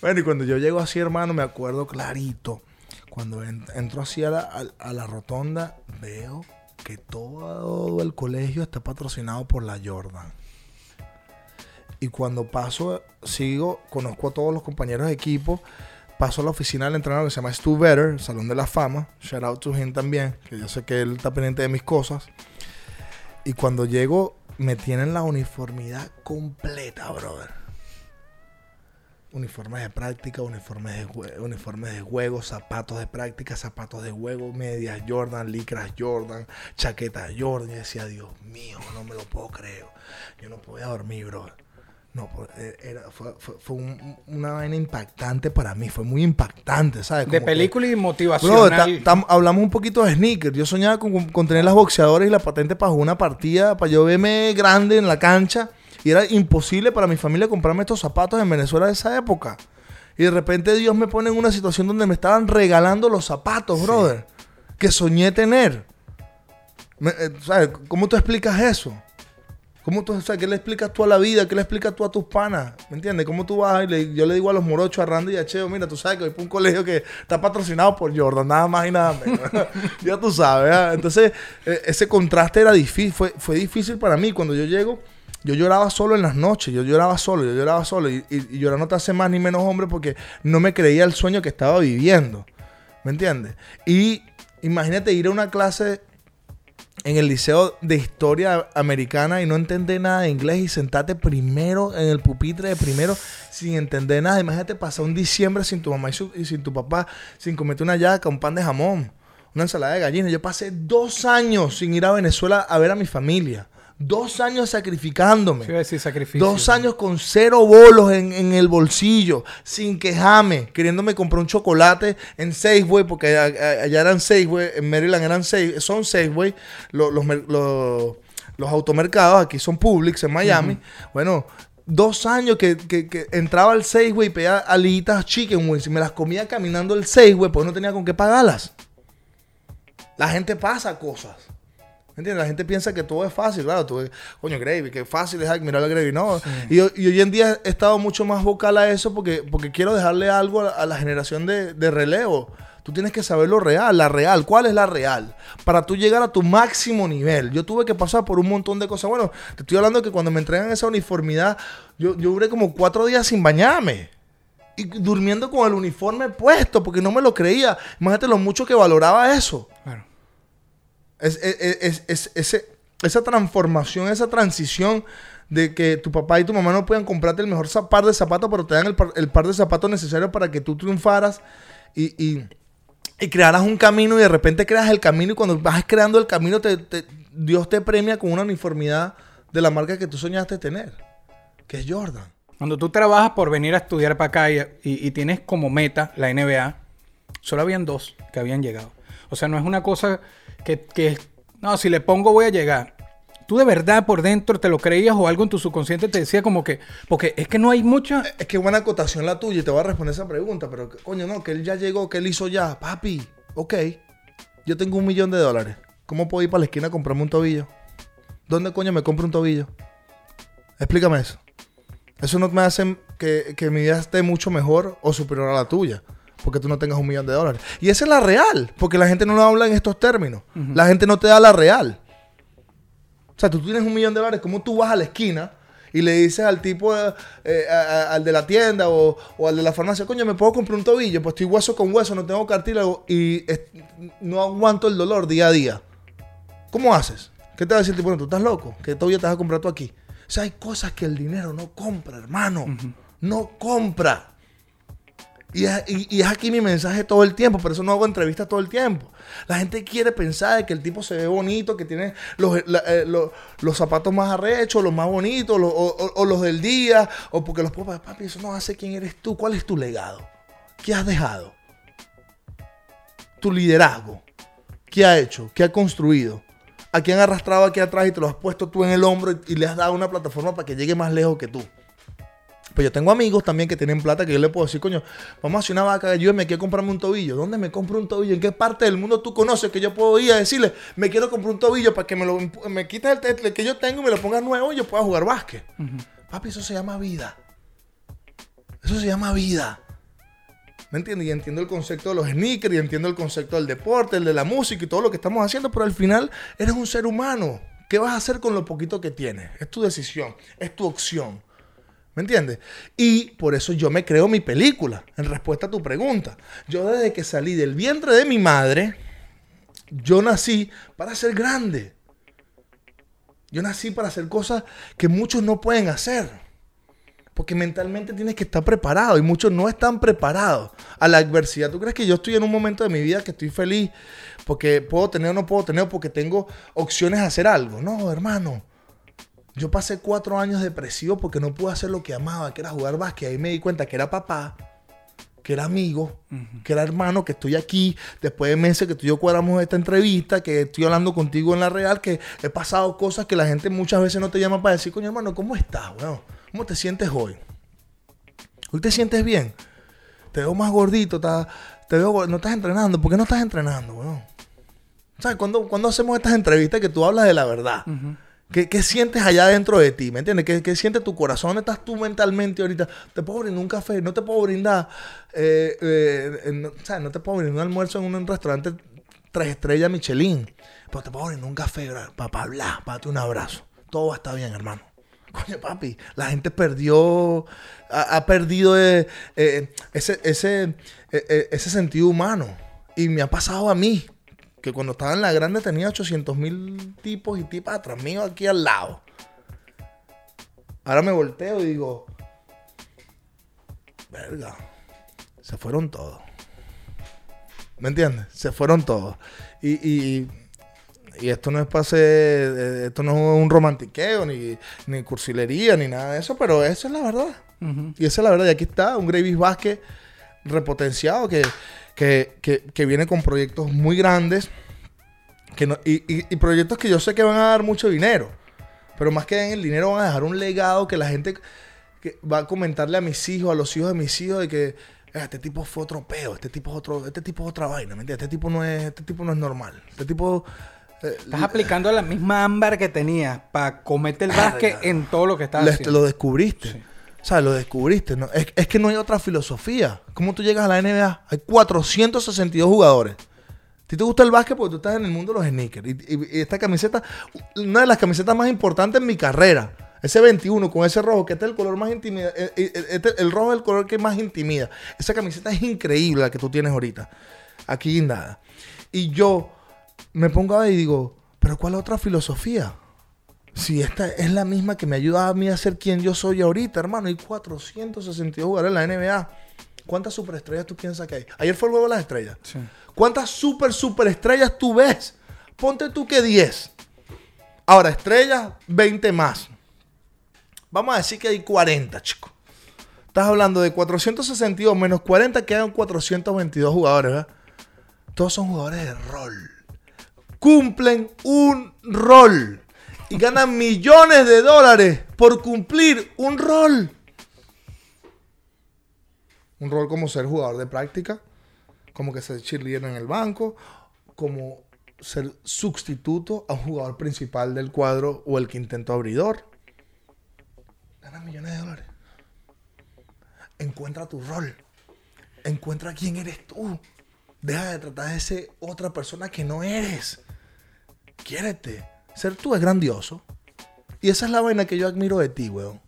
Bueno, y cuando yo llego así, hermano, me acuerdo clarito. Cuando en- entro así a la, a- a la rotonda, veo que todo el colegio está patrocinado por la Jordan. Y cuando paso, sigo, conozco a todos los compañeros de equipo, paso a la oficina del entrenador que se llama Stu Vetter, Salón de la Fama. Shout out to him también, que yo sé que él está pendiente de mis cosas. Y cuando llego, me tienen la uniformidad completa, brother. Uniformes de práctica, uniformes de, jue- uniformes de juego, zapatos de práctica, zapatos de juego, medias Jordan, licras Jordan, chaquetas Jordan. Y decía, Dios mío, no me lo puedo creer. Yo no podía dormir, brother. No, por- eh, era, fue, fue- fue un- una vaina impactante para mí, fue muy impactante, ¿sabes? De que- película y Bro, tam- hablamos un poquito de sneakers. Yo soñaba con, con tener las boxeadoras y la patente para jugar una partida, para yo verme grande en la cancha. Y era imposible para mi familia comprarme estos zapatos en Venezuela de esa época. Y de repente Dios me pone en una situación donde me estaban regalando los zapatos, brother. Que soñé tener. Me- eh, ¿sabes? ¿Cómo tú explicas eso? ¿Cómo tú, o sea, ¿Qué le explicas tú a la vida? ¿Qué le explicas tú a tus panas? ¿Me entiendes? ¿Cómo tú vas y le- yo le digo a los morochos, a Randy y a Cheo, mira, tú sabes que voy para un colegio que está patrocinado por Jordan, nada más y nada menos. ya tú sabes, ¿ah? Entonces, eh, ese contraste era difícil, fue, fue difícil para mí. Cuando yo llego, yo lloraba solo en las noches, yo lloraba solo, yo lloraba solo. Y, y, y llorar no te hace más ni menos hombre porque no me creía el sueño que estaba viviendo. ¿Me entiendes? Y imagínate ir a una clase en el liceo de historia americana y no entender nada de inglés y sentarte primero en el pupitre de primero sin entender nada. Imagínate pasar un diciembre sin tu mamá y, su- y sin tu papá, sin comerte una yaca, un pan de jamón, una ensalada de gallina. Yo pasé dos años sin ir a Venezuela a ver a mi familia. Dos años sacrificándome. Sí, decir sacrificio. Dos años con cero bolos en, en el bolsillo, sin quejarme, queriéndome comprar un chocolate en Safeway, porque allá eran Safeway, en Maryland eran Safeway, son Safeway, lo- los, mer- los, los automercados, aquí son Publix en Miami. Bueno, dos años que, que- que entraba al Safeway y pedía alitas chicken wings y me las comía caminando el Safeway porque no tenía con qué pagarlas. La gente pasa cosas. ¿Me entiendes? La gente piensa que todo es fácil, claro. Tú, coño, Gravy, que fácil es admirar a Gravy. No. Y, ho- y hoy en día he estado mucho más vocal a eso porque, porque quiero dejarle algo a, la- a la generación de, de relevo. Tú tienes que saber lo real, la real. ¿Cuál es la real? Para tú llegar a tu máximo nivel. Yo tuve que pasar por un montón de cosas. Bueno, te estoy hablando que cuando me entregan esa uniformidad, yo, yo duré como cuatro días sin bañarme. Y durmiendo con el uniforme puesto porque no me lo creía. Imagínate lo mucho que valoraba eso. Claro. Es, es- es- es- ese- esa transformación, esa transición de que tu papá y tu mamá no puedan comprarte el mejor par de zapatos, pero te dan el par, de zapatos necesario para que tú triunfaras y, y, y crearas un camino y de repente creas el camino y cuando vas creando el camino te, Dios te premia con una uniformidad de la marca que tú soñaste tener, que es Jordan. Cuando tú trabajas por venir a estudiar para acá y- y tienes como meta la NBA, solo habían dos que habían llegado. O sea, no es una cosa que, que no, si le pongo voy a llegar. ¿Tú de verdad por dentro te lo creías o algo en tu subconsciente te decía como que, porque es que no hay mucha... Es que buena acotación la tuya y te voy a responder esa pregunta, pero coño, no, que él ya llegó, que él hizo ya. Papi, ok, yo tengo un millón de dólares. ¿Cómo puedo ir para la esquina a comprarme un tobillo? ¿Dónde coño me compro un tobillo? Explícame eso. Eso no me hace que, que mi vida esté mucho mejor o superior a la tuya. Porque tú no tengas un millón de dólares. Y esa es la real. Porque la gente no lo habla en estos términos. La gente no te da la real. O sea, tú tienes un millón de dólares, ¿cómo tú vas a la esquina y le dices al tipo, eh, eh, a- a- al de la tienda o, o al de la farmacia, coño, ¿me puedo comprar un tobillo? Pues estoy hueso con hueso, no tengo cartílago y es- no aguanto el dolor día a día. ¿Cómo haces? ¿Qué te va a decir el tipo? Bueno, tú estás loco, ¿qué tobillo te vas a comprar tú aquí? O sea, hay cosas que el dinero no compra, hermano. No compra. Y es, aquí mi mensaje todo el tiempo, por eso no hago entrevistas todo el tiempo. La gente quiere pensar de que el tipo se ve bonito, que tiene los, la- eh, los- zapatos más arrechos, los más bonitos, o, los del día, o porque los papás, papi, eso no hace quién eres tú, cuál es tu legado, qué has dejado, tu liderazgo, qué ha hecho, qué ha construido, a quién ha arrastrado aquí atrás y te lo has puesto tú en el hombro y le has dado una plataforma para que llegue más lejos que tú. Pues yo tengo amigos también que tienen plata que yo le puedo decir, coño, vamos a hacer una vaca, ayúdame aquí a comprarme un tobillo. ¿Dónde me compro un tobillo? ¿En qué parte del mundo tú conoces que yo puedo ir a decirle, me quiero comprar un tobillo para que me lo impu- me quites el, el que yo tengo y me lo pongas nuevo y yo pueda jugar básquet? Papi, eso se llama vida. Eso se llama vida. ¿Me entiendes? Y entiendo el concepto de los sneakers, y entiendo el concepto del deporte, el de la música y todo lo que estamos haciendo, pero al final eres un ser humano. ¿Qué vas a hacer con lo poquito que tienes? Es tu decisión, es tu opción. ¿Me entiendes? Y por eso yo me creo mi película, en respuesta a tu pregunta. Yo desde que salí del vientre de mi madre, yo nací para ser grande. Yo nací para hacer cosas que muchos no pueden hacer. Porque mentalmente tienes que estar preparado y muchos no están preparados a la adversidad. ¿Tú crees que yo estoy en un momento de mi vida que estoy feliz porque puedo tener o no puedo tener porque tengo opciones a hacer algo? No, hermano. Yo pasé cuatro años depresivo porque no pude hacer lo que amaba, que era jugar básquet. Ahí me di cuenta que era papá, que era amigo, que era hermano, que estoy aquí. Después de meses que tú y yo cuadramos esta entrevista, que estoy hablando contigo en la real, que he pasado cosas que la gente muchas veces no te llama para decir, coño hermano, ¿cómo estás, weón? ¿Cómo te sientes hoy? ¿Hoy te sientes bien? Te veo más gordito, estás- te veo, no estás entrenando. ¿Por qué no estás entrenando, weón? ¿Sabes? Cuando, cuando hacemos estas entrevistas que tú hablas de la verdad, ¿qué, qué sientes allá dentro de ti? ¿Me entiendes? ¿Qué, qué siente tu corazón? ¿Dónde estás tú mentalmente ahorita? Te puedo brindar un café, no te puedo brindar, eh, eh, no, ¿sabes? No te puedo brindar un almuerzo en un restaurante tres estrellas Michelin, pero te puedo brindar un café para, hablar, para darte un abrazo. Todo va a estar bien, hermano. Coño, papi, la gente perdió, ha, perdido eh, eh, ese, ese, eh, ese sentido humano. Y me ha pasado a mí, que cuando estaba en la grande tenía 800 mil tipos y tipas atrás mío aquí al lado. Ahora me volteo y digo, verga, se fueron todos. ¿Me entiendes? Se fueron todos. Y, y y esto no es pase, eh, esto no es un romantiqueo, ni, ni cursilería, ni nada de eso, pero eso es la verdad. Y esa es la verdad. Y aquí está un Gravis Vázquez repotenciado que, que, que, que viene con proyectos muy grandes que no- y, y- y proyectos que yo sé que van a dar mucho dinero. Pero más que en el dinero van a dejar un legado que la gente que va a comentarle a mis hijos, a los hijos de mis hijos, de que "Eh, este tipo fue otro peo, este tipo es otro, este tipo es otra vaina, ¿me entiendes? Este tipo no es, este tipo no es normal. Este tipo eh, Estás aplicando la misma ámbar que tenías para comerte el Verga. básquet en todo lo que estás haciendo. lo descubriste. Sí. O sea, lo descubriste. Es, es que no hay otra filosofía. ¿Cómo tú llegas a la NBA? Hay 462 jugadores. ¿A ti te gusta el básquet porque tú estás en el mundo de los sneakers? Y, esta camiseta, una de las camisetas más importantes en mi carrera. Ese 21 con ese rojo, que este es el color más intimida. eh, eh, este- el rojo es el color que más intimida. Esa camiseta es increíble la que tú tienes ahorita. Aquí guindada. Y yo me pongo a ver y digo, ¿pero cuál otra filosofía? Si esta es la misma que me ayuda a mí a ser quien yo soy ahorita, hermano. Hay 462 jugadores en la NBA. ¿Cuántas superestrellas tú piensas que hay? Ayer fue el juego de las estrellas. Sí. ¿Cuántas super, superestrellas tú ves? Ponte tú que 10. Ahora, estrellas, 20 más. Vamos a decir que hay 40, chicos. Estás hablando de 462 menos 40, quedan 422 jugadores, ¿verdad? Todos son jugadores de rol. Cumplen un rol. Y ganan millones de dólares por cumplir un rol. Un rol como ser jugador de práctica, como que ser cheerleader en el banco, como ser sustituto a un jugador principal del cuadro o el quinteto abridor. Ganas millones de dólares. Encuentra tu rol. Encuentra quién eres tú. Deja de tratar de ser otra persona que no eres. Quiérete. Ser tú es grandioso. Y esa es la vaina que yo admiro de ti, weón.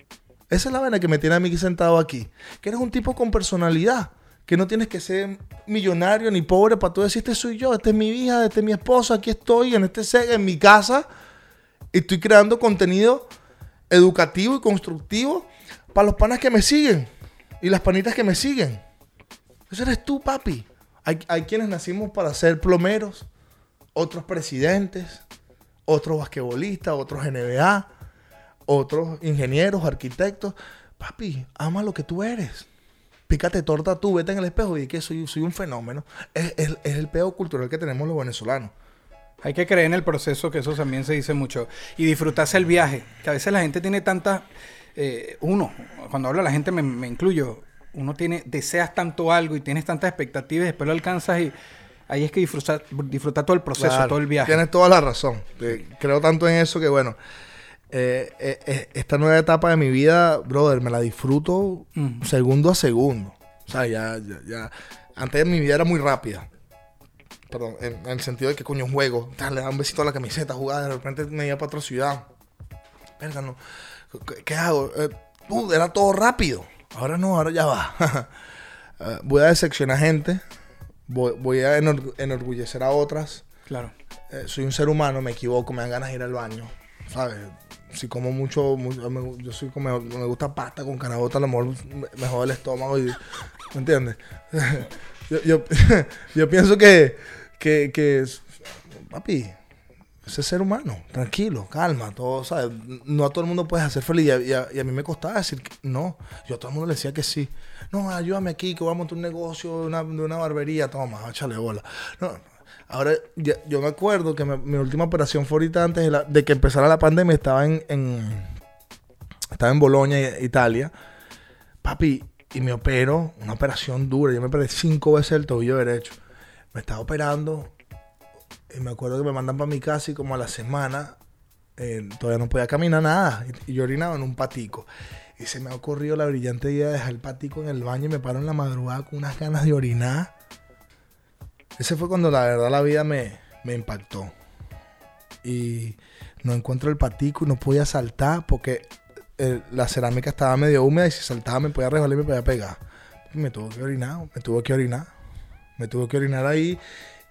Esa es la vaina que me tiene a mí sentado aquí. Que eres un tipo con personalidad. Que no tienes que ser millonario ni pobre para tú decir, este soy yo, esta es mi hija, esta es mi esposa, aquí estoy en este set, en mi casa. Y estoy creando contenido educativo y constructivo para los panas que me siguen. Y las panitas que me siguen. Eso eres tú, papi. Hay, hay quienes nacimos para ser plomeros, otros presidentes, otros basquetbolistas, otros NBA, otros ingenieros, arquitectos. Papi, ama lo que tú eres. Pícate torta tú, vete en el espejo y di que soy, un fenómeno. Es, el peo cultural que tenemos los venezolanos. Hay que creer en el proceso, que eso también se dice mucho. Y disfrutarse el viaje. Que a veces la gente tiene tanta... eh, uno, cuando hablo la gente me, me incluyo. Uno tiene, deseas tanto algo y tienes tantas expectativas y después lo alcanzas y ahí es que disfrutar, disfrutar todo el proceso, Claro, todo el viaje. Tienes toda la razón. Creo tanto en eso que, bueno, eh, eh, eh, esta nueva etapa de mi vida, brother, me la disfruto segundo a segundo. O sea, ya, ya, ya. Antes mi vida era muy rápida. Perdón, en, en el sentido de que, coño, juego. Le da un besito a la camiseta, jugar, de repente me iba para otra ciudad. Verga, no. ¿Qué, qué hago? Eh, uh, era todo rápido. Ahora no, ahora ya va. Voy a decepcionar gente. Voy, voy a enor- enorgullecer a otras. Claro. Eh, soy un ser humano, me equivoco, me dan ganas de ir al baño. ¿Sabes? Si como mucho, mu- me- yo soy como, me gusta pasta con canabota, a lo mejor me, me jode el estómago y, ¿me entiendes? yo, yo, yo pienso que, que, que, papi, ese ser humano, tranquilo, calma, todo, ¿sabes? No a todo el mundo puedes hacer feliz y a, y a- y a mí me costaba decir que no. Yo a todo el mundo le decía que sí. No, ayúdame aquí, que voy a montar un negocio de una, barbería, toma, échale bola. No, ahora yo me acuerdo que mi última operación fue ahorita antes de que empezara la pandemia, estaba en, en- estaba en Bolonia, Italia. Papi, y me opero, una operación dura. Yo me operé cinco veces el tobillo derecho. Me estaba operando y me acuerdo que me mandan para mi casa y como a la semana eh, todavía no podía caminar nada. Y, y yo orinaba en un patico. Y se me ha ocurrido la brillante idea de dejar el patico en el baño y me paro en la madrugada con unas ganas de orinar. Ese fue cuando la verdad la vida me, me impactó. Y no encuentro el patico y no podía saltar porque eh, la cerámica estaba medio húmeda y si saltaba me podía resbalar y me podía pegar. Me tuve que orinar, me tuve que orinar. Me tuve que orinar ahí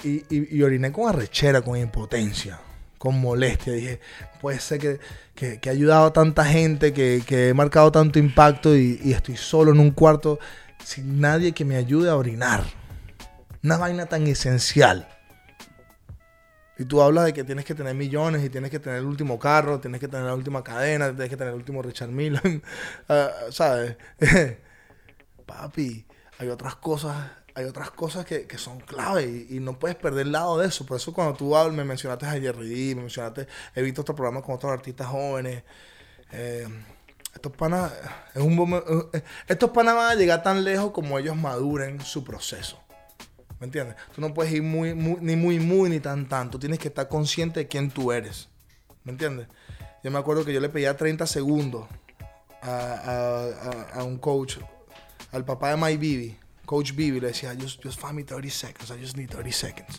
y, y- y oriné con arrechera, con impotencia, con molestia. Dije, puede ser que, que, que he ayudado a tanta gente, que, que he marcado tanto impacto y, estoy solo en un cuarto sin nadie que me ayude a orinar. Una vaina tan esencial. Y tú hablas de que tienes que tener millones y tienes que tener el último carro, tienes que tener la última cadena, tienes que tener el último Richard Mille, ah, ¿sabes? Papi, hay otras cosas, hay otras cosas que, que son clave y, y no puedes perder el lado de eso. Por eso cuando tú hablas, me mencionaste a Jerry me mencionaste, he visto otros programas con otros artistas jóvenes. eh, estos panas, es un momen- eh, estos panas van a llegar tan lejos como ellos maduren su proceso. ¿Me entiendes? Tú no puedes ir muy, muy- ni muy, muy, ni tan, tan. Tú tienes que estar consciente de quién tú eres. ¿Me entiendes? Yo me acuerdo que yo le pedía 30 segundos a, a- a- a un coach, al papá de My Bibi, Coach Bibi, le decía, just, find me 30 seconds, I just need 30 seconds.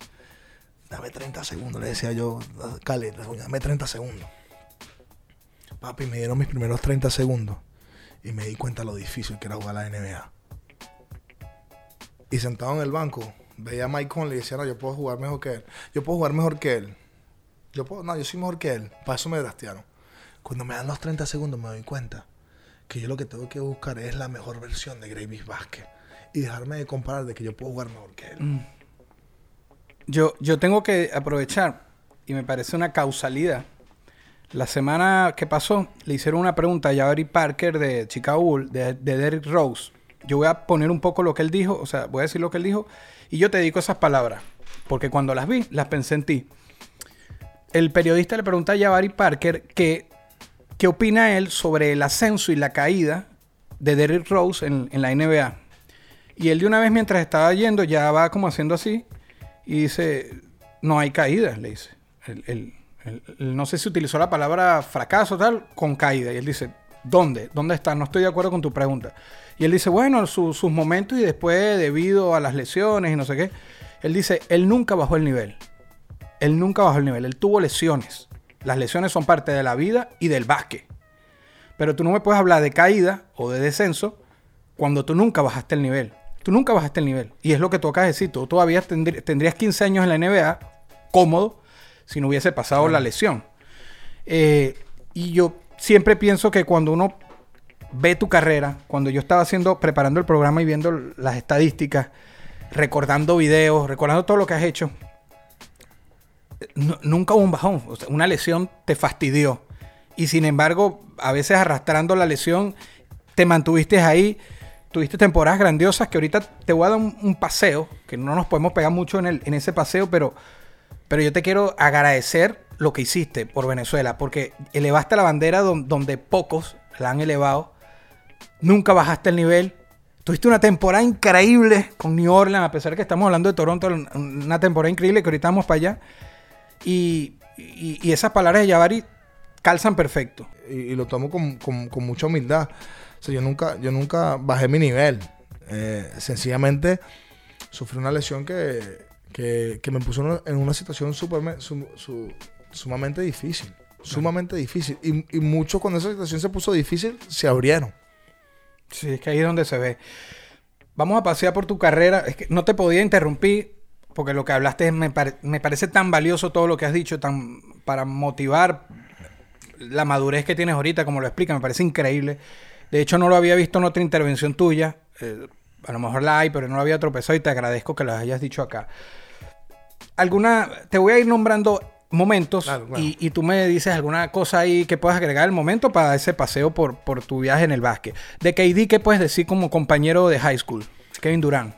Dame 30 segundos, le decía yo, Cale, dame 30 segundos. Papi, me dieron mis primeros 30 segundos y me di cuenta lo difícil que era jugar la NBA. Y sentado en el banco, veía a Mike Conley y decía, no, yo puedo jugar mejor que él. Yo puedo jugar mejor que él. Yo puedo, no, yo soy mejor que él. Para eso me draftearon. Cuando me dan los 30 segundos me doy cuenta que yo lo que tengo que buscar es la mejor versión de Gravis Vázquez. Y dejarme de comparar de que yo puedo jugar mejor que él. Yo, yo tengo que aprovechar, y me parece una causalidad. La semana que pasó le hicieron una pregunta a Jabari Parker de Chicago Bull, de, de Derrick Rose. Yo voy a poner un poco lo que él dijo, o sea, voy a decir lo que él dijo, y yo te dedico esas palabras, porque cuando las vi, las pensé en ti. El periodista le pregunta a Jabari Parker que, qué opina él sobre el ascenso y la caída de Derrick Rose en, en la NBA. Y él de una vez mientras estaba yendo ya va como haciendo así y dice, no hay caída, le dice. No sé si utilizó la palabra fracaso tal con caída. Y él dice, ¿dónde? ¿Dónde está? No estoy de acuerdo con tu pregunta. Y él dice, bueno, su- sus momentos y después debido a las lesiones y no sé qué. Él dice, él nunca bajó el nivel. Él nunca bajó el nivel. Él tuvo lesiones. Las lesiones son parte de la vida y del básquet. Pero tú no me puedes hablar de caída o de descenso cuando tú nunca bajaste el nivel. Tú nunca bajaste el nivel. Y es lo que tú acabas de decir. Tú todavía tendrí- tendrías 15 años en la NBA cómodo si no hubiese pasado la lesión. Eh, y yo siempre pienso que cuando uno ve tu carrera, cuando yo estaba haciendo, preparando el programa y viendo las estadísticas, recordando videos, recordando todo lo que has hecho, nu- nunca hubo un bajón. O sea, una lesión te fastidió. Y sin embargo, a veces arrastrando la lesión, te mantuviste ahí. Tuviste temporadas grandiosas que ahorita te voy a dar un, paseo, que no nos podemos pegar mucho en, el, en ese paseo, pero, pero yo te quiero agradecer lo que hiciste por Venezuela, porque elevaste la bandera don- donde pocos la han elevado. Nunca bajaste el nivel. Tuviste una temporada increíble con New Orleans, a pesar de que estamos hablando de Toronto, una temporada increíble que ahorita vamos para allá. Y, y- esas palabras de Jabari calzan perfecto. y, lo tomo con- con mucha humildad. O sea, yo nunca, yo nunca bajé mi nivel. Eh, sencillamente sufrí una lesión que, que, que me puso en una- situación superme- su- su- sumamente difícil. Sumamente difícil. Y, y muchos cuando esa situación se puso difícil, se abrieron. Sí, es que ahí es donde se ve. Vamos a pasear por tu carrera. Es que no te podía interrumpir porque lo que hablaste me, pare- me parece tan valioso todo lo que has dicho, tan para motivar la madurez que tienes ahorita, como lo explica, me parece increíble. De hecho, no lo había visto en otra intervención tuya. Eh, a lo mejor la hay, pero no lo había tropezado y te agradezco que lo hayas dicho acá. Alguna, te voy a ir nombrando momentos Claro, claro. Y, y tú me dices alguna cosa ahí que puedas agregar al momento para ese paseo por, por tu viaje en el básquet. De KD, ¿qué puedes decir como compañero de high school? Kevin Durant.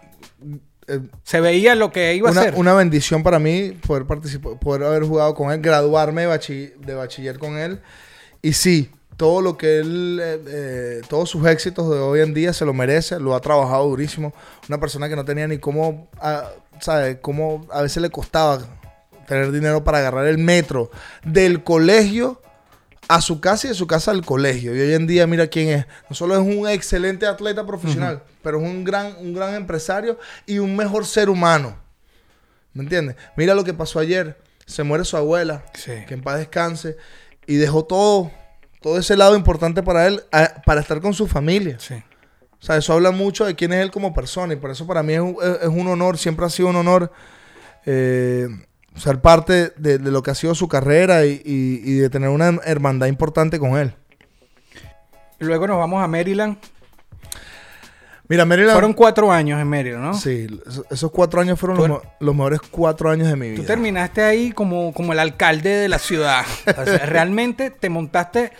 Eh, Se veía lo que iba a ser. una bendición para mí poder participar, poder haber jugado con él, graduarme de bachiller con él. Y sí, todo lo que él, eh, eh, todos sus éxitos de hoy en día se lo merece, lo ha trabajado durísimo. Una persona que no tenía ni cómo, ah, ¿sabes? Cómo a veces le costaba tener dinero para agarrar el metro del colegio a su casa y de su casa al colegio. Y hoy en día mira quién es. No solo es un excelente atleta profesional, pero es un gran, un gran empresario y un mejor ser humano. ¿Me entiendes? Mira lo que pasó ayer. Se muere su abuela. Sí. Que en paz descanse. Y dejó todo, todo ese lado importante para él, a- para estar con su familia. Sí. O sea, eso habla mucho de quién es él como persona. Y por eso para mí es un, es- un honor, siempre ha sido un honor eh, ser parte de, de lo que ha sido su carrera y, y- y de tener una hermandad importante con él. Luego nos vamos a Maryland. Mira, Maryland. Fueron cuatro años en Maryland, ¿no? Sí, esos, cuatro años fueron er- los mejores cuatro años de mi vida. Tú terminaste ahí como, como el alcalde de la ciudad. O sea, realmente te montaste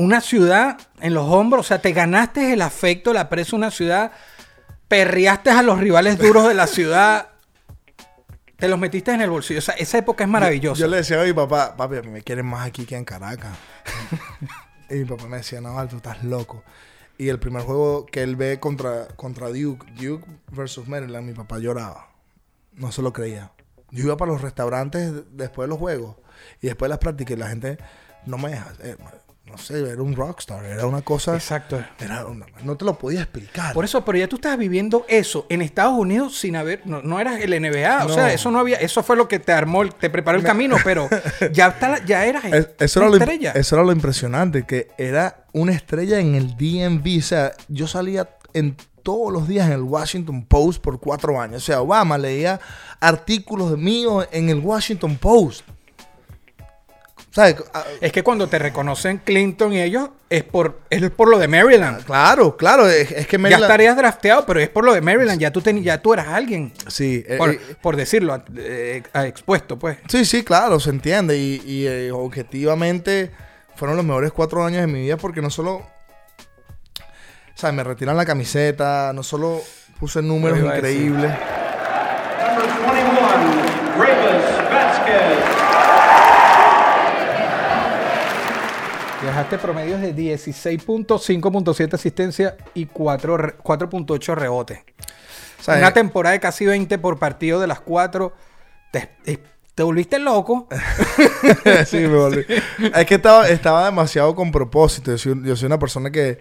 una ciudad en los hombros. O sea, te ganaste el afecto, aprecio de una ciudad. Perreaste a los rivales duros de la ciudad. Te los metiste en el bolsillo. O sea, esa época es maravillosa. Yo le decía a mi papá, papi, a mí me quieren más aquí que en Caracas. y mi papá me decía, no, tú estás loco. Y el primer juego que él ve contra, contra Duke, Duke versus Maryland, mi papá lloraba. No se lo creía. Yo iba para los restaurantes después de los juegos y después de las prácticas y la gente no me deja. eh, no sé, era un rockstar, era una cosa. Exacto. Era una- no te lo podía explicar. Por eso, pero ya tú estabas viviendo eso en Estados Unidos sin haber, no, no eras el NBA, o sea, eso no había, eso fue lo que te armó, te preparó el camino, pero ya está, ya eras Es- eso, una era lo, estrella. eso era lo impresionante, que era una estrella en el DMV. O sea, yo salía en todos los días en el Washington Post por cuatro años. O sea, Obama leía artículos míos en el Washington Post. ¿Sabes? Ah, Es que cuando te reconocen Clinton y ellos es por es por lo de Maryland. Claro, claro. Es, es que Ya estarías drafteado, pero es por lo de Maryland. Ya tú, teni- ya tú eras alguien, Sí, eh, por, eh, por decirlo, eh, expuesto, pues. sí, sí, claro, se entiende. Y, y, eh, objetivamente fueron los mejores cuatro años de mi vida porque no solo... O sea, me retiran la camiseta, no solo puse números decir. increíbles. Number 21, Reyes Vasquez. Dejaste promedios de 16 puntos, 5.7 asistencia y 4 re- 4.8 rebotes. O sea, Una eh, temporada de casi 20 por partido de las 4. Te, te- te volviste loco. sí, me volví. Es que estaba, estaba demasiado con propósito. Yo soy, yo soy una persona que,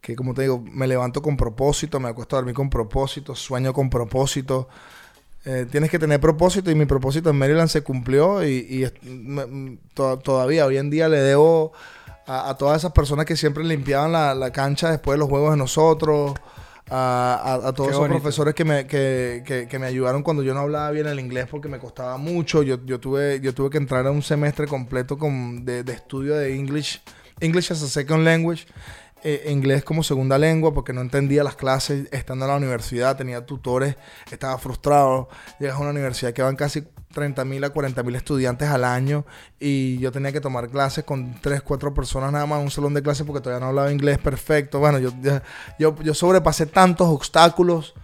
que, como te digo, me levanto con propósito, me acuesto a dormir con propósito, sueño con propósito. Eh, tienes que tener propósito y mi propósito en Maryland se cumplió y, to- todavía hoy en día le debo a, a todas esas personas que siempre limpiaban la, la cancha después de los juegos de nosotros, a, a- a todos Qué esos bonito. profesores que me, que, que- que me ayudaron cuando yo no hablaba bien el inglés porque me costaba mucho. Yo, yo, tuve, yo tuve que entrar a un semestre completo con, de, de estudio de English, English as a Second Language, eh, inglés como segunda lengua porque no entendía las clases estando en la universidad, tenía tutores, estaba frustrado. Llegas a una universidad que van casi 30 mil a 40 mil estudiantes al año y yo tenía que tomar clases con 3, 4 personas nada más en un salón de clases porque todavía no hablaba inglés perfecto. Bueno, yo, yo, yo sobrepasé tantos obstáculos.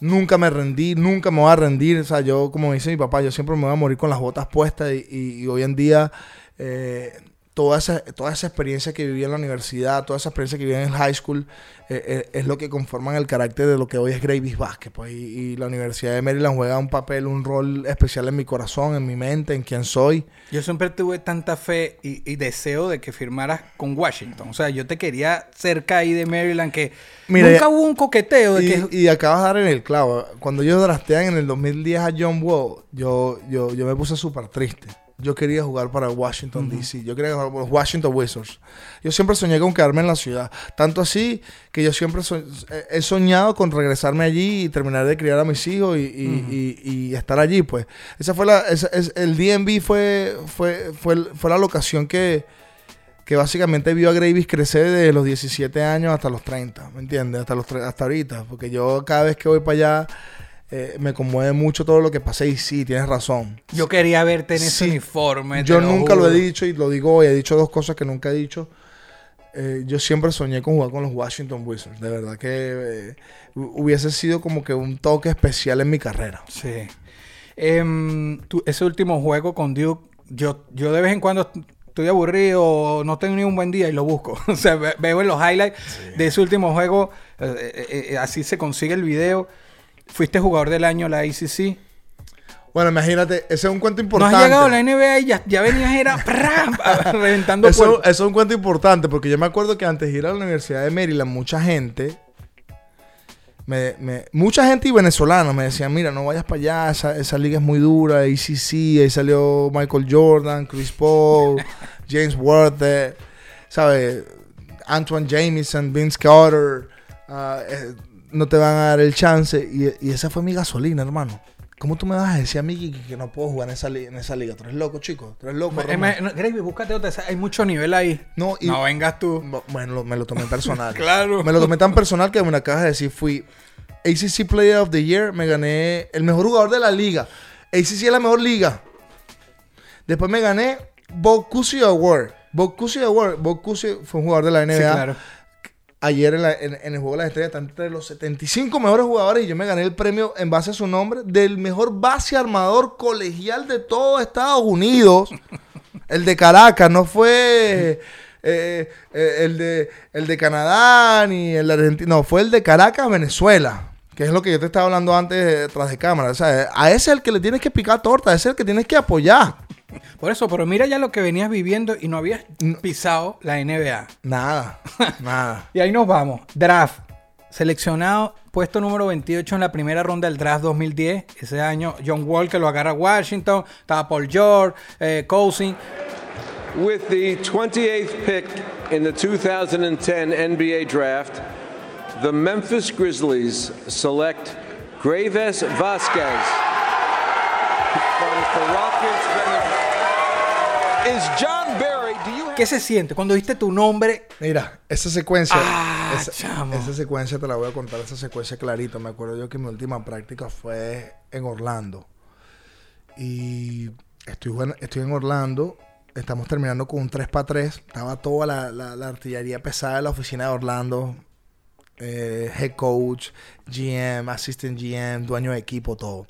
Nunca me rendí, nunca me voy a rendir. O sea, yo, como dice mi papá, yo siempre me voy a morir con las botas puestas. Y, y- y hoy en día, eh, toda, esa, toda esa experiencia que viví en la universidad, toda esa experiencia que viví en el high school, eh, eh, es lo que conforman el carácter de lo que hoy es Gravis Basket. Pues, y, y la Universidad de Maryland juega un papel, un rol especial en mi corazón, en mi mente, en quién soy. Yo siempre tuve tanta fe y, y deseo de que firmaras con Washington. O sea, yo te quería cerca ahí de Maryland, que Mira, nunca hubo un coqueteo de Y, que... y acabas de dar en el clavo. Cuando ellos draftean en el 2010 a John Wall, yo, yo, yo me puse súper triste. Yo quería jugar para Washington, D.C. Yo quería jugar para los Washington Wizards. Yo siempre soñé con quedarme en la ciudad. Tanto así que yo siempre so- he soñado con regresarme allí y terminar de criar a mis hijos y, y- y- y estar allí, pues. Esa fue la... esa- es- el DMV fue, fue, fue, fue la locación que que básicamente vio a Gravis crecer desde los 17 años hasta los 30, ¿me entiendes? Hasta, los, hasta ahorita, porque yo cada vez que voy para allá eh, me conmueve mucho todo lo que pasé y sí, tienes razón. Yo quería verte en ese uniforme. Yo nunca lo he dicho y lo digo hoy, he dicho dos cosas que nunca he dicho. Eh, yo siempre soñé con jugar con los Washington Wizards, de verdad que eh, hu- hubiese sido como que un toque especial en mi carrera. Sí. Em, tú- ese último juego con Duke, yo, yo de vez en cuando estoy aburrido, no tengo ni un buen día y lo busco. o sea, ve- veo en los highlights de ese último juego, eh, así se consigue el video. Fuiste jugador del año la ACC. Bueno, imagínate, ese es un cuento No importante. has llegado a la NBA y ya, ya venías era reventando Eso, puertas. eso es un cuento importante porque yo me acuerdo que antes de ir a la Universidad de Maryland, mucha gente, me, me- mucha gente y venezolanos me decían, mira, no vayas para allá, esa, esa liga es muy dura, ACC, ahí salió Michael Jordan, Chris Paul, James Worthy, ¿sabes? Antoine Jameson, Vince Carter, eh, no te van a dar el chance. Y, y esa fue mi gasolina, hermano. ¿Cómo tú me vas a decir a mí que, que no puedo jugar en esa, li- en esa liga? Tú eres loco, chico. Tú eres loco. Eh, me- no, Gravy, búscate otra. Hay mucho nivel ahí. No, y- no vengas tú. Bueno, lo- me lo tomé personal. Claro. Me lo tomé tan personal que me acabas de decir. Fui ACC Player of the Year. Me gané el mejor jugador de la liga. ACC es la mejor liga. Después me gané Bob Cousy Award. Bob Cousy Award. Bob Cousy fue un jugador de la NBA. Sí, claro. Ayer en, la- en- en el Juego de las Estrellas está entre los 75 mejores jugadores y yo me gané el premio en base a su nombre del mejor base armador colegial de todo Estados Unidos. el de Caracas, no fue eh, eh, el, de, el de Canadá ni el de Argentina, no, fue el de Caracas, Venezuela. Que es lo que yo te estaba hablando antes eh, tras de cámara. O sea, a ese es el que le tienes que picar torta, a ese es el que tienes que apoyar. Por eso, pero mira ya lo que venías viviendo y no habías pisado la NBA. Nada, nada. Y ahí nos vamos. Draft. Seleccionado, puesto número 28 en la primera ronda del draft 2010. Ese año, John Walker lo agarra a Washington. Estaba Paul George, eh, Cousin. With the 28th pick in the 2010 NBA Draft, the Memphis Grizzlies select Graves Vasquez from Rockets. Venezuela. Is John Barry? Do you have ¿Qué se siente cuando viste tu nombre? Mira, esa secuencia. Ah, esa, chamo. esa secuencia te la voy a contar, esa secuencia clarito. Me acuerdo yo que mi última práctica fue en Orlando. Y estoy, estoy en Orlando. Estamos terminando con un 3 para 3. Estaba toda la, la- la artillería pesada de la oficina de Orlando. eh, head coach, GM, assistant GM, dueño de equipo, todo.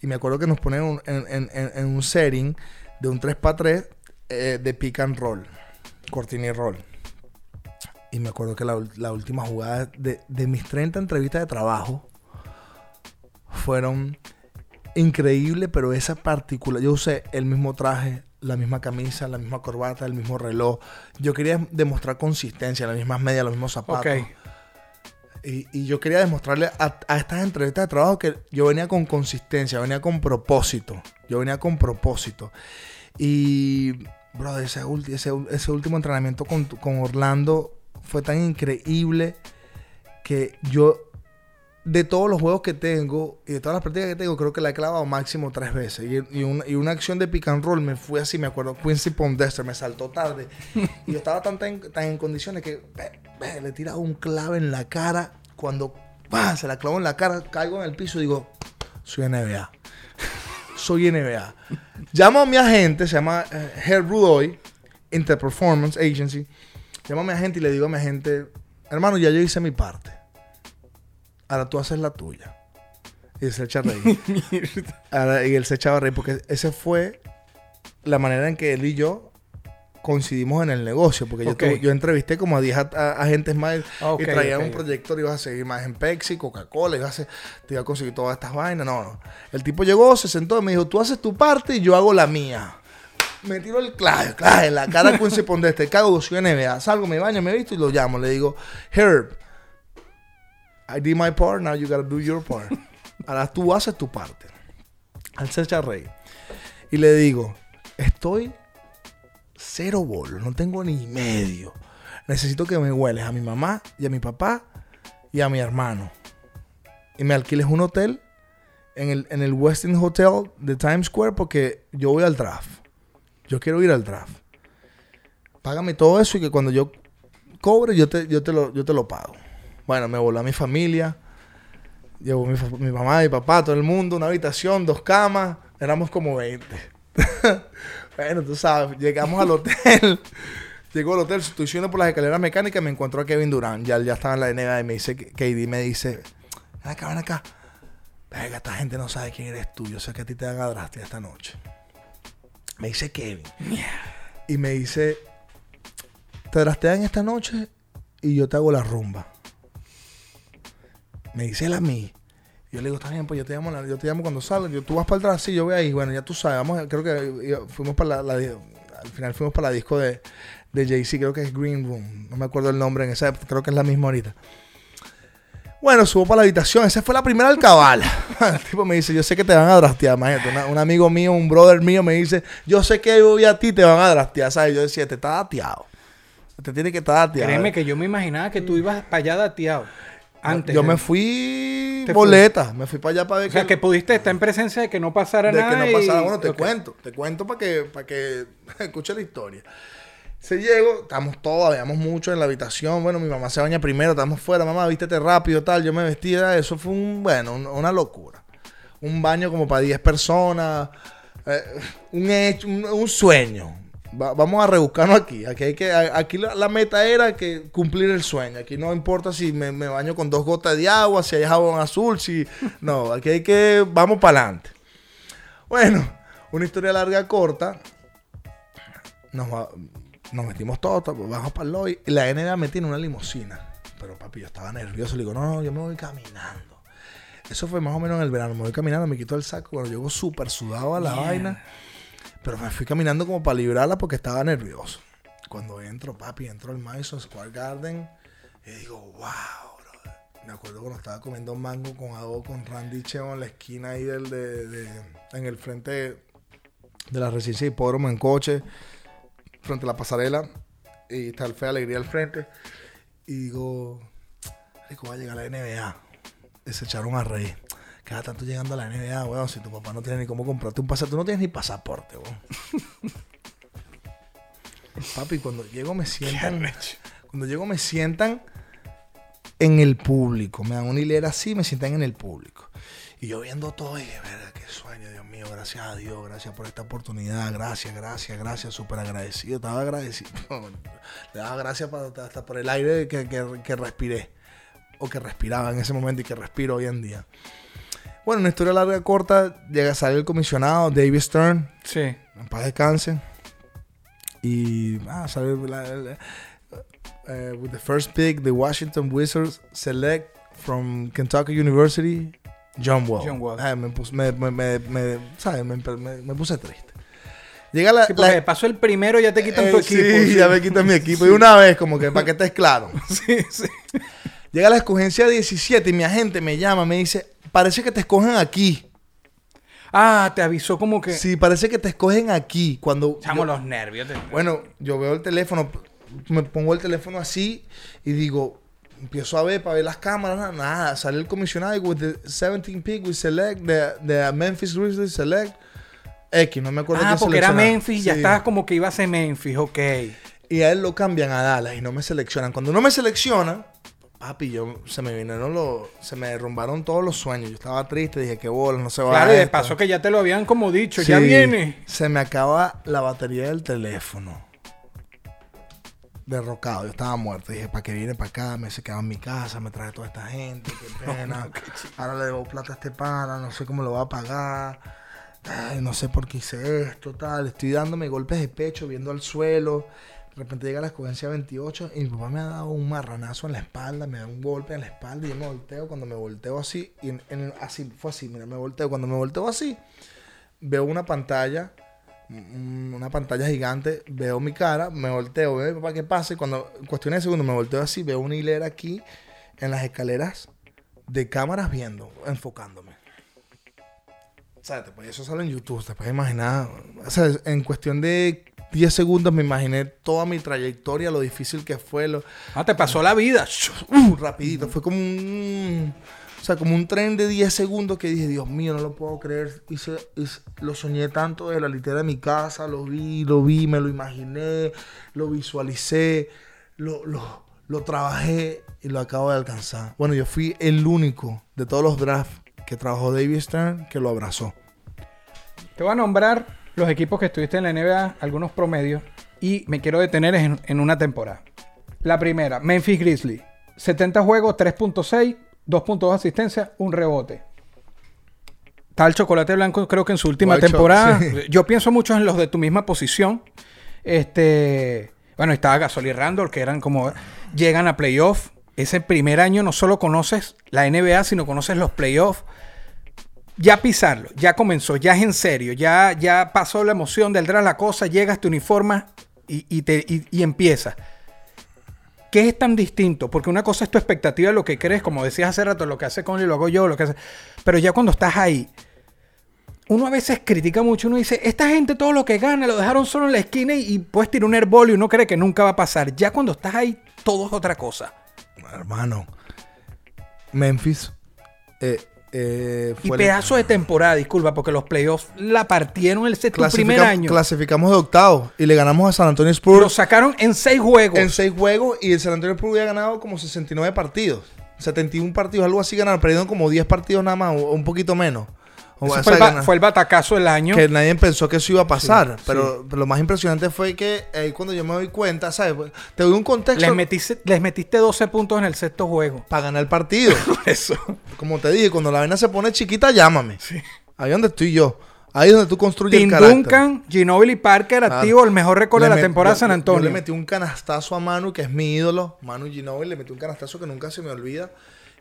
Y me acuerdo que nos ponen un- en, en- en- en un setting de un 3 para 3 de pick and roll, cortina y roll. Y me acuerdo que la, la última jugada de, de mis 30 entrevistas de trabajo fueron increíbles, pero esa particular, yo usé el mismo traje, la misma camisa, la misma corbata, el mismo reloj. Yo quería demostrar consistencia, las mismas medias, los mismos zapatos. Y, y yo quería demostrarle a, a estas entrevistas de trabajo que yo venía con consistencia, venía con propósito. Yo venía con propósito. Y, brother, ese, ese, ese último entrenamiento con, con Orlando fue tan increíble que yo, de todos los juegos que tengo y de todas las prácticas que tengo, creo que la he clavado máximo tres veces. Y, y una, y una acción de pick and roll me fue así, me acuerdo, Quincy Pondester me saltó tarde. y yo estaba tan, tan, tan en condiciones que le tiraba un clave en la cara. Cuando se la clavó en la cara, caigo en el piso y digo, soy NBA. Soy NBA. Llamo a mi agente, se llama eh, Herb Rudoy, Interperformance Agency. Llamo a mi agente y le digo a mi agente, hermano, ya yo hice mi parte. Ahora tú haces la tuya. Y él se echa a reír. Ahora, y él se echaba a reír porque esa fue la manera en que él y yo coincidimos en el negocio. Porque yo Ok. tuve- yo, entrevisté como a 10 a- a- agentes más Ok, y traía un proyector, ibas a seguir más en Pepsi, Coca-Cola, ibas a te iba a conseguir todas estas vainas. No, no. El tipo llegó, se sentó y me dijo, tú haces tu parte y yo hago la mía. Me tiró el clave, clave, en la cara de Quincy Pondeste, cago, soy NBA. Salgo, me baño, me visto y lo llamo. Le digo, Herb, I did my part, now you gotta do your part. Ahora tú haces tu parte. Al reír. Y le digo, estoy cero bolos, no tengo ni medio. Necesito que me hueles a mi mamá y a mi papá y a mi hermano. Y me alquiles un hotel en el, en el Westin Hotel de Times Square porque yo voy al draft. Yo quiero ir al draft. Págame todo eso y que cuando yo cobre yo te, yo te, lo, yo te lo pago. Bueno, me voló a mi familia. Llevó mi, mi mamá, mi papá, todo el mundo, una habitación, dos camas. Éramos como 20. bueno, tú sabes, llegamos al hotel. Llegó al hotel, estoy subiendo por las escaleras mecánicas y me encontró a Kevin Durant. Ya, ya estaba en la NBA y me dice, KD me dice, ven acá, ven acá. Venga, esta gente no sabe quién eres tú. Yo sé que a ti te van a draftear esta noche. Me dice Kevin. Y me dice, te draftean esta noche y yo te hago la rumba. Me dice él a mí. Yo le digo, está bien, pues yo te llamo, la- yo te llamo cuando salga. Yo, tú vas para draft, sí, yo voy ahí. Bueno, ya tú sabes, vamos, creo que eh, fuimos para la, al final fuimos para la disco de, de Jay-Z, creo que es Green Room. No me acuerdo el nombre en esa, creo que es la misma ahorita. Bueno, subo para la habitación. Esa fue la primera alcabala. El tipo me dice, yo sé que te van a. Una- un amigo mío, un brother mío me dice, yo sé que hoy a ti te van a draftear, ¿sabes? Yo decía, te está dateado. Te tiene que estar dateado. Créeme que yo me imaginaba que tú ibas para allá dateado. Antes. Yo me fui boleta. Me fui para allá para ver O sea, que pudiste estar en presencia de que no pasara de nada. que no pasara. y- Bueno, te cuento, te cuento para que, para que escuche la historia. Se llegó, estamos todos, habíamos mucho en la habitación. Bueno, mi mamá se baña primero, estamos fuera, mamá, vístete rápido, tal. Yo me vestía, eso fue un, bueno, un- una locura. Un baño como para 10 personas, eh, un hecho, un, un sueño. Va- vamos a rebuscarnos aquí. Aquí, hay que, aquí la, la meta era que cumplir el sueño. Aquí no importa si me, me baño con dos gotas de agua, si hay jabón azul, si. No, aquí hay que. Vamos para adelante. Bueno, una historia larga, corta. Nos, metimos todos, to- bajamos para el lobby. Y la NBA me tiene una limusina. Pero papi, yo estaba nervioso. Le digo, no, no, yo me voy caminando. Eso fue más o menos en el verano. Me voy caminando, me quito el saco. Bueno, llego súper sudado a la vaina. Pero me fui caminando como para librarla porque estaba nervioso. Cuando entro, papi, entro al Madison Square Garden. Y digo, wow, brother. Me acuerdo cuando estaba comiendo mango con adobo con Randy Cheo en la esquina ahí del, de, en el frente de, la residencia de hipódromo en coche, frente a la pasarela. Y está el Fe Alegría al frente. Y digo, rico, va a llegar la NBA. Y se echaron a reír. Cada tanto llegando a la NBA, weón, si tu papá no tiene ni cómo comprarte un pasaporte, tú no tienes ni pasaporte, weón. Papi, cuando llego me sientan. Cuando llego me sientan en el público. Me dan una hilera así, me sientan en el público. Y yo viendo todo, y dije, verga, qué sueño, Dios mío, gracias a Dios, gracias por esta oportunidad, gracias, gracias, gracias, súper agradecido, estaba agradecido. Le daba gracias para- hasta por el aire que, que- que respiré, o que respiraba en ese momento y que respiro hoy en día. Bueno, una historia larga, corta, llega a salir el comisionado, David Stern, Sí. en paz descanse. Y ah, sale la- la- eh, with the first pick, the Washington Wizards select from Kentucky University, John Wall. John Wall. Ah, me, puse, me, me, me- ¿sabes? Me, puse triste. Llega la... Sí, la- pasó el primero ya te quitan eh, tu equipo. sí, sí. ya me quitan mi equipo. Y una vez, como que para que estés claro. Sí, sí. Llega la escogencia 17 y mi agente me llama, me dice, parece que te escogen aquí. Ah, te avisó como que... Sí, parece que te escogen aquí. Cuando... Echamos yo- los nervios. te- Bueno, yo veo el teléfono, me pongo el teléfono así y digo, empiezo a ver para ver las cámaras, nada, nada. sale el comisionado y with the 17 pick we select the, the Memphis Grizzlies select X, no me acuerdo Ah, quién porque era. Memphis, ya estabas como que iba a ser Memphis, ok. Y a él lo cambian a Dallas y no me seleccionan. Cuando no me seleccionan, papi, yo se me vinieron los, se me derrumbaron todos los sueños. Yo estaba triste, dije que bolas, no se va Claro, y de esto". paso que ya te lo habían como dicho, ya viene. Se me acaba la batería del teléfono. Derrocado, yo estaba muerto. Dije, ¿para qué viene para acá? Me se quedaba en mi casa, me trae toda esta gente, qué pena. Ahora le debo plata a este pana, no sé cómo lo va a pagar. Ay, no sé por qué hice esto, tal. Estoy dándome golpes de pecho, viendo al suelo. De repente llega la escogencia 28 y mi papá me ha dado un marranazo en la espalda, me da un golpe en la espalda y yo me volteo. Cuando me volteo así, y así fue así, mira, me volteo. Cuando me volteo así, veo una pantalla, mm, una pantalla gigante, veo mi cara, me volteo, veo para qué pasa. Y cuando, en de segundos, me volteo así, veo una hilera aquí en las escaleras de cámaras viendo, enfocándome. O sea, puedes- eso sale en YouTube, te puedes imaginar. O sea, en cuestión de 10 segundos me imaginé toda mi trayectoria, lo difícil que fue, lo, Ah, te pasó la vida. uh, rapidito. Fue como un... O sea, como un tren de 10 segundos que dije, Dios mío, no lo puedo creer. Hice, hice- lo soñé tanto de la litera de mi casa, lo vi, lo vi, me lo imaginé, lo visualicé, lo, lo, lo trabajé y lo acabo de alcanzar. Bueno, yo fui el único de todos los drafts que trabajó David Stern que lo abrazó. Te voy a nombrar los equipos que estuviste en la NBA, algunos promedios, y me quiero detener en, en una temporada. La primera, Memphis Grizzlies. 70 juegos, 3.6, 2.2 asistencia, un rebote. El chocolate blanco, creo que en su última White temporada. Sí. Yo pienso mucho en los de tu misma posición. Este. Bueno, estaba Gasol y Randall, que eran como. Llegan a playoff. Ese primer año no solo conoces la NBA, sino conoces los playoffs ya pisarlo, ya comenzó, ya es en serio, ya, ya pasó la emoción del draft, la cosa, llegas, te uniformas y, y, te, y, y empieza. ¿Qué es tan distinto? Porque una cosa es tu expectativa lo que crees, como decías hace rato, lo que hace Conley lo hago yo, lo que hace. Pero ya cuando estás ahí, uno a veces critica mucho, uno dice, esta gente todo lo que gana lo dejaron solo en la esquina y, y puedes tirar un airball y uno cree que nunca va a pasar. Ya cuando estás ahí, todo es otra cosa. Hermano, Memphis Eh, eh, Y fue el- pedazo de temporada, disculpa, porque los playoffs la partieron el sexto primer año. Clasificamos de octavo y le ganamos a San Antonio Spurs Lo sacaron en seis juegos. en seis juegos y el San Antonio Spurs había ganado como 69 partidos. 71 partidos, algo así ganaron. Perdieron como 10 partidos nada más o un poquito menos. Ese fue, el ba- fue el batacazo del año. que nadie pensó que eso iba a pasar. Sí, pero, pero lo más impresionante fue que ahí cuando yo me doy cuenta, ¿sabes? Te doy un contexto Les metiste, les metiste 12 puntos en el sexto juego. para ganar el partido. Eso. Como te dije, cuando la vaina se pone chiquita, llámame. Ahí donde estoy yo. Ahí es donde tú construyes Tim el carácter. Duncan, Ginobili Parker, Claro. activo, el mejor récord de la met- temporada yo- San Antonio. Yo le metí un canastazo a Manu, que es mi ídolo. Manu Ginobili, le metí un canastazo que nunca se me olvida.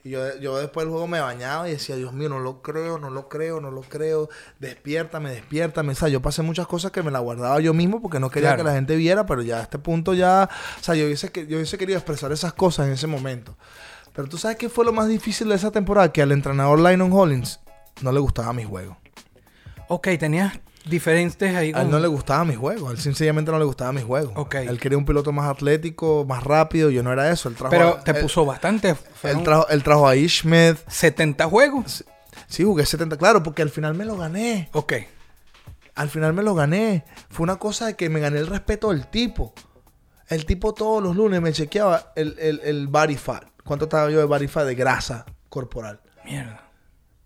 Y yo, yo después del juego me bañaba y decía, Dios mío, no lo creo, no lo creo, no lo creo. Despiértame, despiértame. O sea, yo pasé muchas cosas que me las guardaba yo mismo porque no quería Claro. que la gente viera, pero ya a este punto ya... O sea, yo hubiese, que- yo hubiese querido expresar esas cosas en ese momento. Pero tú sabes qué fue lo más difícil de esa temporada? Que al entrenador Lionel Hollins no le gustaba mi juego. Ok, tenías diferentes ahí. A él no le gustaba mi juego. A él sencillamente no le gustaba mi juego. Ok. Él quería un piloto más atlético, más rápido. Yo no era eso. Él trajo Pero a- te él- puso bastante. Él fueron trajo, él trajo a Ishmed. 70 juegos. Sí, jugué 70. Claro, porque al final me lo gané. Ok. Al final me lo gané. Fue una cosa de que me gané el respeto del tipo. El tipo todos los lunes me chequeaba el, el, el body fat. ¿Cuánto estaba yo de body fat de grasa corporal? Mierda.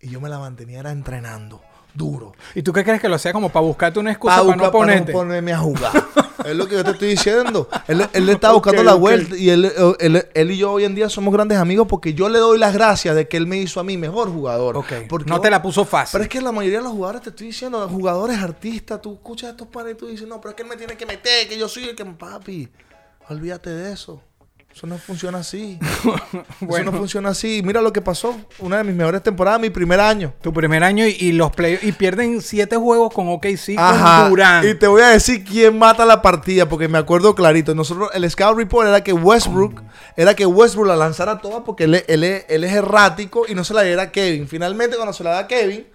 Y yo me la mantenía era entrenando. Duro. ¿Y tú qué crees que lo hacía como para buscarte una excusa Pa' para no ponerte? ponerme a jugar. es lo que yo te estoy diciendo. Él, él le estaba buscando la vuelta. Y él, él- él y yo hoy en día somos grandes amigos porque yo le doy las gracias de que él me hizo a mí mejor jugador. Porque No te la puso fácil. Pero es que la mayoría de los jugadores, te estoy diciendo, jugadores artistas, tú escuchas a estos panes y tú dices, no, pero es que él me tiene que meter, que yo soy el que... Papi, olvídate de eso. Eso no funciona así. Eso no funciona así. Mira lo que pasó. Una de mis mejores temporadas, mi primer año. Tu primer año y, y los play y pierden siete juegos con OKC Ajá. con Durán. Y te voy a decir quién mata la partida, porque me acuerdo clarito. Nosotros, el Scout Report era que Westbrook, era que Westbrook la lanzara toda porque él es errático y no se la diera a Kevin. Finalmente, cuando se la da a Kevin,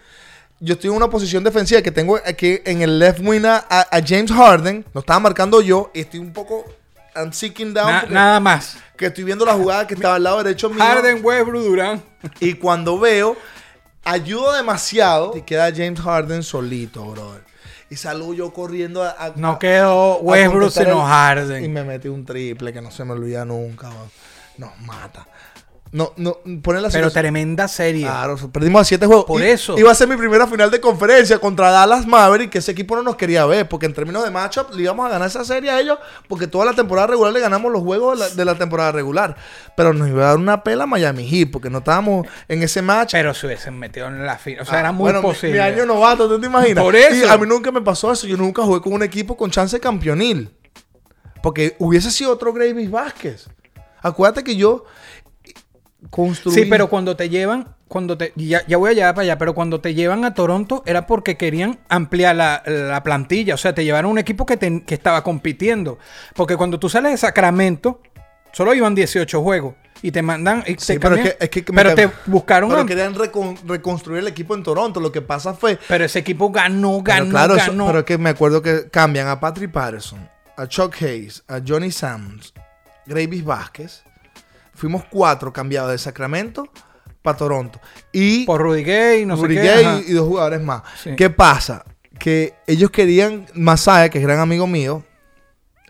yo estoy en una posición defensiva que tengo aquí en el left wing a, a James Harden, lo estaba marcando yo, y estoy un poco I'm seeking down Na- nada más. que estoy viendo la jugada que estaba al lado derecho mío. Harden, Westbrook, Durán. Y cuando veo, ayudo demasiado y queda James Harden solito, brother. Y salgo yo corriendo a, a- No quedó Westbrook sino el- Y Harden. me metí un triple que no se me olvida nunca. Nos mata. No, no, poner la Pero situación- tremenda serie. Claro, perdimos a siete juegos. Por eso. Iba a ser mi primera final de conferencia contra Dallas Maverick, que ese equipo no nos quería ver, porque en términos de matchup le íbamos a ganar esa serie a ellos, porque toda la temporada regular le ganamos los juegos de la, de la temporada regular. Pero nos iba a dar una pela Miami Heat, porque no estábamos en ese match. Pero se hubiesen metido en la final. O sea, Ah, era muy bueno, mi- posible. Mi, año novato, ¿tú te imaginas? Por eso. Y a mí nunca me pasó eso. Yo nunca jugué con un equipo con chance campeonil. Porque hubiese sido otro Gravis Vázquez. Acuérdate que yo Sí, pero cuando te llevan, cuando te, ya, ya voy a llegar para allá, pero cuando te llevan a Toronto era porque querían ampliar la, la plantilla, o sea, te llevaron un equipo que, te- que estaba compitiendo, porque cuando tú sales de Sacramento, solo iban 18 juegos y te mandan, y Sí, te pero es que, es que me pero te buscaron, Pero querían recon- reconstruir el equipo en Toronto. Lo que pasa fue. pero ese equipo ganó, Pero ganó, claro, eso- ganó. pero es que me acuerdo que cambian a Patrick Patterson, a Chuck Hayes, a Johnny Sams, Gravis Vázquez. Fuimos cuatro cambiados de Sacramento para Toronto. Y por Rudy Gay, no Rudy sé qué. Gay y dos jugadores más. Sí. ¿Qué pasa? Que ellos querían, Masaya, que es gran amigo mío,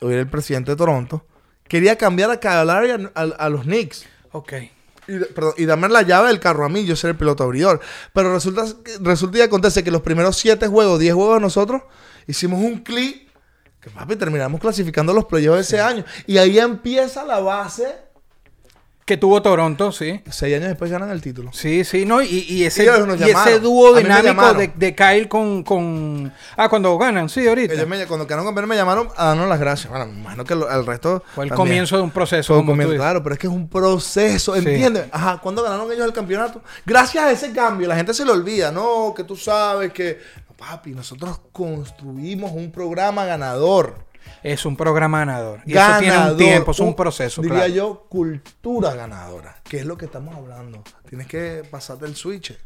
hoy era el presidente de Toronto, quería cambiar a Cavalari a, a- a los Knicks. Ok. Y, perdón, y darme la llave del carro a mí, yo ser el piloto abridor. Pero resulta, resulta y acontece que los primeros siete juegos, 10 juegos nosotros, hicimos un clic que papi terminamos clasificando los playoffs ese año. Y ahí empieza la base. Que tuvo Toronto, sí. Seis años después ganan el título. Sí, sí, no, y, y ese, Y ese dúo dinámico de, de Kyle con, con... Ah, cuando ganan, sí, ahorita. Ellos me- cuando quedaron campeones me llamaron a darnos las gracias. Bueno, imagino que el resto. Fue el también. comienzo de un proceso. Como comienzo, claro, pero es que es un proceso, ¿entiendes? Ajá, ¿cuándo ganaron ellos el campeonato? Gracias a ese cambio, la gente se le olvida, no, que tú sabes que... Papi, nosotros construimos un programa ganador. Es un programa ganador. Y eso tiene un tiempo, es un proceso. Diría claro. yo, cultura ganadora, que es lo que estamos hablando. Tienes que pasarte el switch.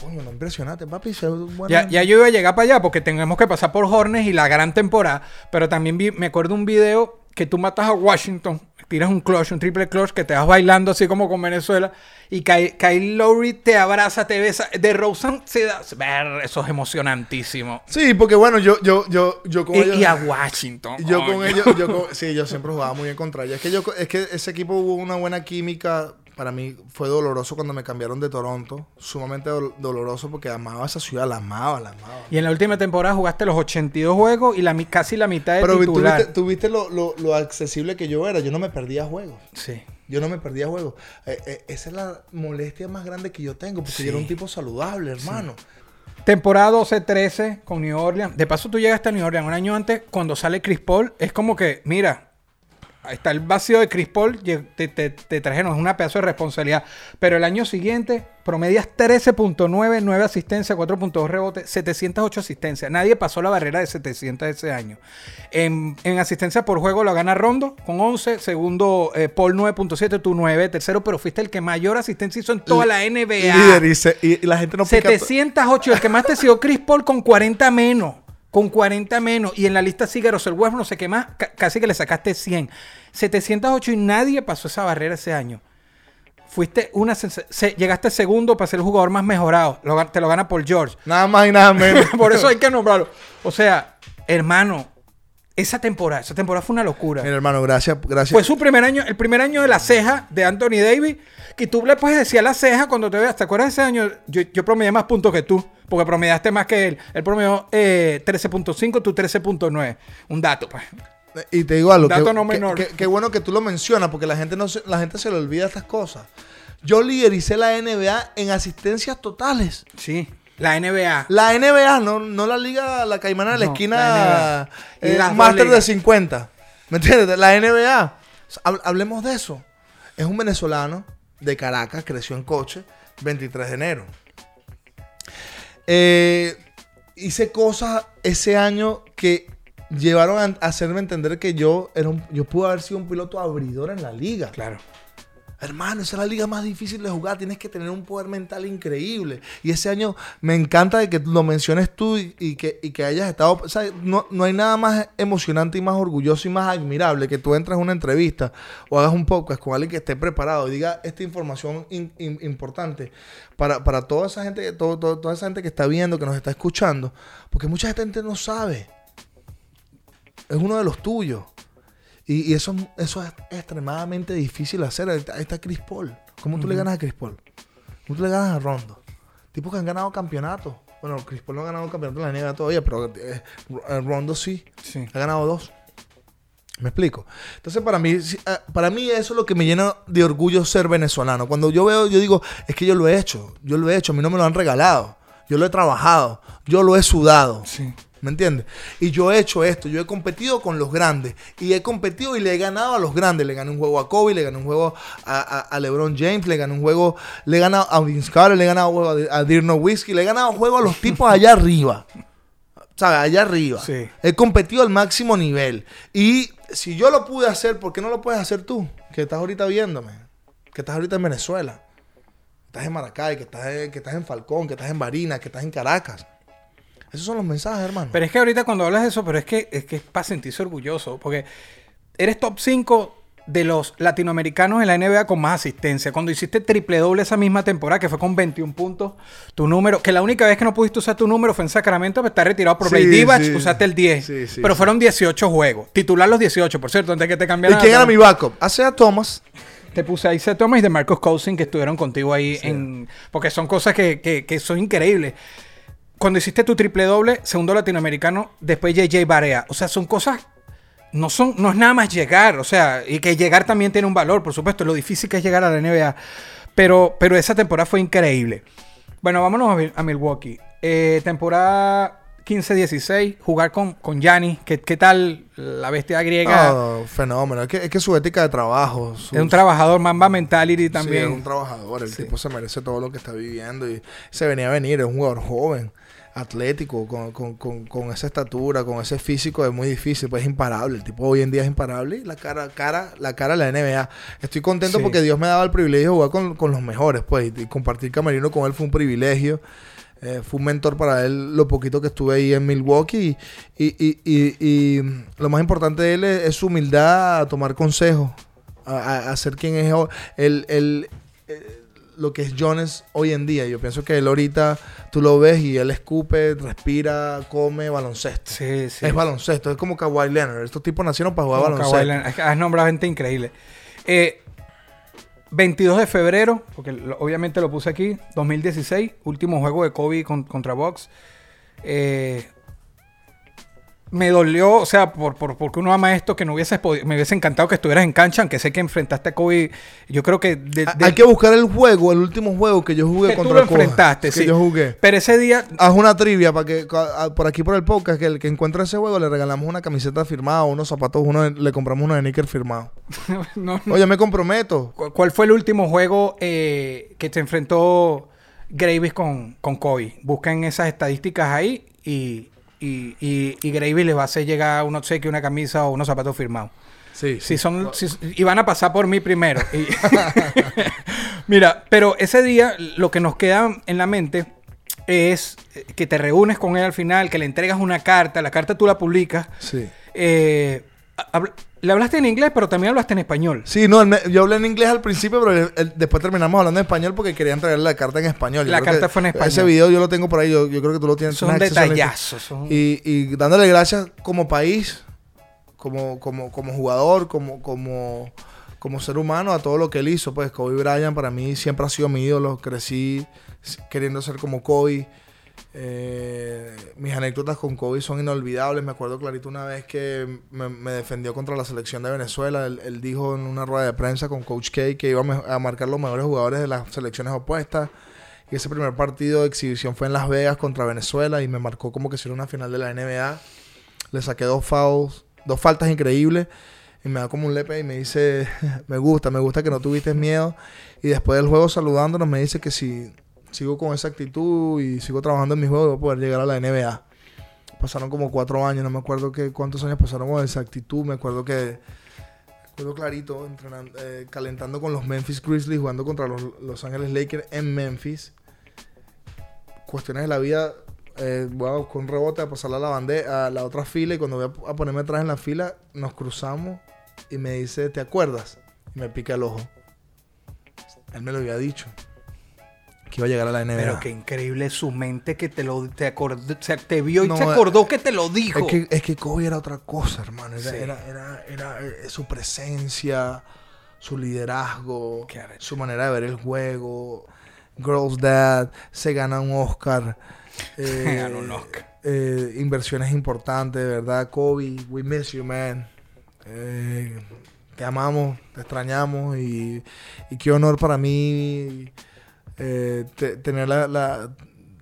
Coño, no impresionante, papi. bueno. Ya, ya yo iba a llegar para allá porque tenemos que pasar por Hornes y la gran temporada. Pero también vi- me acuerdo un video que tú matas a Washington, tiras un clutch, un triple clutch, que te vas bailando así como con Venezuela, y Kyle, Kyle Lowry te abraza, te besa. De Rosen se da. Ver, eso es emocionantísimo. Sí, porque bueno, yo, yo, yo, yo con Y, ellos. y a Washington. Yo con ellos, yo con- sí, yo siempre jugaba muy bien contra ellos. Es que yo, es que ese equipo hubo una buena química. Para mí fue doloroso cuando me cambiaron de Toronto. Sumamente dol- doloroso porque amaba esa ciudad, la amaba, la amaba. Y en la última temporada jugaste los 82 juegos y la, casi la mitad de Pero titular. viste, tú viste lo, lo- lo accesible que yo era. Yo no me perdía juegos. Sí. Yo no me perdía juegos. Eh, eh, esa es la molestia más grande que yo tengo. Porque Sí. yo era un tipo saludable, hermano. Temporada 12-13 con New Orleans. De paso, tú llegaste a New Orleans un año antes, cuando sale Chris Paul. Es como que, mira, está el vacío de Chris Paul. Te, te, te trajeron, es una pedazo de responsabilidad. Pero el año siguiente, promedias 13.9, 9 asistencias, 4.2 rebotes, 708 asistencias. Nadie pasó la barrera de 700 ese año. En, en asistencia por juego lo gana Rondo con 11. Segundo, eh, Paul 9.7, tú 9. Tercero, pero fuiste el que mayor asistencia hizo en toda la NBA. Líder, y, se- y- la gente no pica- 708. El que más te siguió Chris Paul con 40 menos. Con 40 menos. Y en la lista sigue Russell Westbrook, no sé qué más. ca- casi que le sacaste 100. 708 y nadie pasó esa barrera ese año. Fuiste una se- llegaste segundo para ser el jugador más mejorado. Lo te lo gana Paul George. Nada más y nada menos. Por eso hay que nombrarlo. O sea, hermano, esa temporada, esa temporada fue una locura. Mira, hermano, gracias. gracias. Fue su primer año, el primer año de la ceja de Anthony Davis. Que tú le puedes decir a la ceja cuando te veas. ¿Te acuerdas de ese año? Yo, yo promedié más puntos que tú. Porque promediaste más que él. Él promedió eh, 13.5, tú 13.9. Un dato, pues. Y te digo algo, Dato que, no que- menor. que- que bueno que tú lo mencionas, porque la gente, no se, la gente se le olvida estas cosas. Yo lidericé la NBA en asistencias totales. Sí. La NBA. La NBA, no, no la liga, la caimana de la No, esquina, la eh, Las máster de ligas. 50. ¿Me entiendes? La NBA. Hab- Hablemos de eso. Es un venezolano de Caracas, creció en coche, 23 de enero. Eh, hice cosas ese año que llevaron a, a hacerme entender que yo, era un- yo pude haber sido un piloto abridor en la liga. Claro. Hermano, esa es la liga más difícil de jugar. Tienes que tener un poder mental increíble. Y ese año me encanta de que lo menciones tú y, que, y que hayas estado. no, no hay nada más emocionante y más orgulloso y más admirable que tú entres a una entrevista o hagas un podcast con alguien que esté preparado y diga esta información in- in- importante para, para toda esa gente, todo- todo- toda esa gente que está viendo, que nos está escuchando. Porque mucha gente no sabe. Es uno de los tuyos. Y, y eso, eso es extremadamente difícil hacer. Ahí está, Chris Paul. ¿Cómo tú le ganas a Chris Paul? ¿Cómo tú le ganas a Rondo? Tipos que han ganado campeonatos. Bueno, Chris Paul no ha ganado campeonato en la NBA todavía, pero eh, eh, Rondo sí. Sí. Ha ganado dos. ¿Me explico? Entonces, para mí, eh, para mí eso es lo que me llena de orgullo ser venezolano. Cuando yo veo, yo digo, es que yo lo he hecho. Yo lo he hecho. A mí no me lo han regalado. Yo lo he trabajado. Yo lo he sudado. Sí. ¿Me entiendes? Y yo he hecho esto, yo he competido con los grandes. Y he competido y le he ganado a los grandes. Le gané un juego a Kobe, le gané un juego a, a- a LeBron James, le gané un juego, le he ganado a Vince Carter, le he ganado un juego a, a Dirk Nowitzki, le he ganado un juego a los tipos allá arriba. ¿Sabes? Allá arriba. Sí. He competido al máximo nivel. Y si yo lo pude hacer, ¿por qué no lo puedes hacer tú? Que estás ahorita viéndome. Que estás ahorita en Venezuela. Que estás en Maracay, que estás en, que estás en Falcón, que estás en Barinas, que estás en Caracas. Esos son los mensajes, hermano. Pero es que ahorita cuando hablas de eso, pero es que es que es para sentirse orgulloso, porque eres top 5 de los latinoamericanos en la NBA con más asistencia. Cuando hiciste triple doble esa misma temporada, que fue con 21 puntos, tu número, que la única vez que no pudiste usar tu número fue en Sacramento, pero está retirado por Sí, Divac, sí. usaste el 10. Sí, sí, pero fueron 18 juegos. Titular los 18, por cierto, antes que te ¿Y cambiaran. quién era mi backup? Hace a Thomas. Te puse ahí Seth Thomas y de Marcos Cousin que estuvieron contigo ahí en. Porque son cosas que, que- que son increíbles. Cuando hiciste tu triple doble, segundo latinoamericano, después JJ Barea. O sea, son cosas. No son, no es nada más llegar. O sea, y que llegar también tiene un valor, por supuesto. Lo difícil que es llegar a la NBA. Pero, pero esa temporada fue increíble. Bueno, vámonos a, Mil- a Milwaukee. Eh, temporada 15-16, jugar con, con Giannis. ¿Qué, ¿Qué tal la bestia griega? Ah, fenómeno. Es que, es que su ética de trabajo. su- es un trabajador, Mamba Mentality Sí, también. es un trabajador. El Sí. tipo se merece todo lo que está viviendo. Y se venía a venir. Es un jugador joven, atlético, con, con- con- con esa estatura, con ese físico. Es muy difícil. Pues es imparable. El tipo hoy en día es imparable. Y la cara, cara, la cara de la NBA. Estoy contento Sí. porque Dios me daba el privilegio de jugar con, con los mejores. Pues y compartir camerino con él fue un privilegio. Eh, fue un mentor para él lo poquito que estuve ahí en Milwaukee. Y, y- y- y lo más importante de él es, es su humildad a tomar consejos, a, a- a ser quien es ho- el, el- eh, lo que es Jones hoy en día. Yo pienso que él ahorita tú lo ves y él escupe, respira, come baloncesto. Sí, sí. Es baloncesto, es como Kawhi Leonard. Estos tipos nacieron para jugar Como baloncesto. Kawhi Leonard. Es que Has nombrado gente increíble. Eh, 22 de febrero, porque obviamente lo puse aquí, 2016, último juego de Kobe con- contra Box. Eh, me dolió, o sea, por, por- porque uno ama esto, que no hubiese podi- me hubiese encantado que estuvieras en cancha, aunque sé que enfrentaste a Kobe. Yo creo que... de- Ha- de- Hay que buscar el juego, el último juego que yo jugué que tú contra lo Kobe, enfrentaste, que sí. yo jugué. Pero ese día... Haz una trivia para que a- por aquí por el podcast que el que encuentre ese juego le regalamos una camiseta firmada, unos zapatos, uno de- le compramos unos de Nicker firmados. no, no. Oye, me comprometo. ¿Cu- ¿Cuál fue el último juego eh, que te enfrentó Gravis con, con Kobe? Busquen esas estadísticas ahí y, y, y, y Gravis les va a hacer llegar un obsequio, una camisa o unos zapatos firmados. Sí, Si son, si- y van a pasar por mí primero. Y- Mira, pero ese día lo que nos queda en la mente es que te reúnes con él al final, que le entregas una carta, la carta tú la publicas. Sí. Eh, le hablaste en inglés, pero también hablaste en español. Sí, no, yo hablé en inglés al principio, pero después terminamos hablando en español porque quería entregarle la carta en español. Yo La carta fue en español. Ese video yo lo tengo por ahí, yo, yo creo que tú lo tienes. Son detallazos. son- Y, y dándole gracias como país, como, como, como jugador, como, como, como ser humano a todo lo que él hizo. Pues Kobe Bryant para mí siempre ha sido mi ídolo. Crecí queriendo ser como Kobe. Eh, mis anécdotas con Kobe son inolvidables. Me acuerdo clarito una vez que me, defendió contra la selección de Venezuela. Él, él dijo en una rueda de prensa con Coach K que iba a marcar los mejores jugadores de las selecciones opuestas. Y ese primer partido de exhibición fue en Las Vegas contra Venezuela y me marcó como que si era una final de la NBA. Le saqué dos fouls, dos faltas increíbles y me da como un lepe y me dice, me gusta, me gusta que no tuviste miedo. Y después del juego saludándonos me dice que si sigo con esa actitud y sigo trabajando en mi juego voy a poder llegar a la NBA. Pasaron como cuatro años, no me acuerdo que, cuántos años pasaron con esa actitud. Me acuerdo que, me acuerdo clarito, entrenando, eh, calentando con los Memphis Grizzlies, jugando contra los Los Ángeles Lakers en Memphis. Cuestiones de la vida, eh, voy a buscar un rebote a pasarla a la bandera, a la otra fila y cuando voy a, a ponerme atrás en la fila, nos cruzamos y me dice, ¿te acuerdas? Y me pica el ojo. Él me lo había dicho. Que iba a llegar a la NBA. Pero qué increíble su mente que te lo te acordó, o sea, te vio y No, se eh, acordó que te lo dijo. Es que, es que Kobe era otra cosa, hermano. Era, Sí. era, era, era, eh, su presencia, su liderazgo, su manera de ver el juego. Girls Dad, se gana un Oscar. eh, Ganó un Oscar. eh, inversiones importantes, verdad. Kobe, we miss you, man. Eh, te amamos, te extrañamos y, y qué honor para mí eh, te- tener la, la-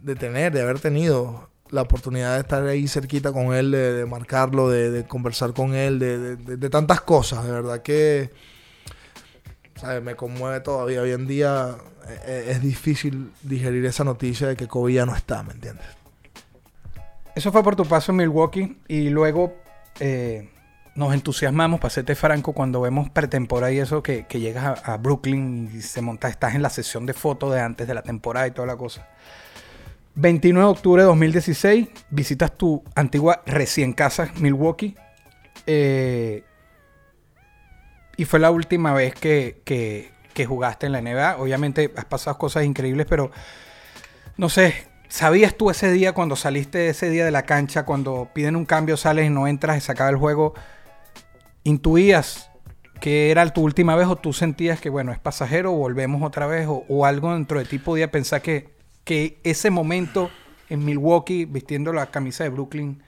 de tener, de haber tenido la oportunidad de estar ahí cerquita con él, de, marcarlo, de, conversar con él, de, tantas cosas, de verdad que ¿sabes? me conmueve todavía. Hoy en día eh, es difícil digerir esa noticia de que Kobe ya no está, ¿me entiendes? Eso fue por tu paso en Milwaukee y luego eh, nos entusiasmamos, para franco, cuando vemos pretemporada y eso, que, llegas a, Brooklyn y se monta, estás en la sesión de fotos de antes de la temporada y toda la cosa. 29 de octubre de 2016, visitas tu antigua recién casa, Milwaukee. eh, y fue la última vez que, que- jugaste en la NBA. Obviamente has pasado cosas increíbles, pero no sé, ¿sabías tú ese día cuando saliste ese día de la cancha, cuando piden un cambio, sales y no entras y se el juego? ¿Intuías que era tu última vez o tú sentías que, bueno, es pasajero, volvemos otra vez o, o algo dentro de ti podía pensar que, que ese momento en Milwaukee, vistiendo la camisa de Brooklyn,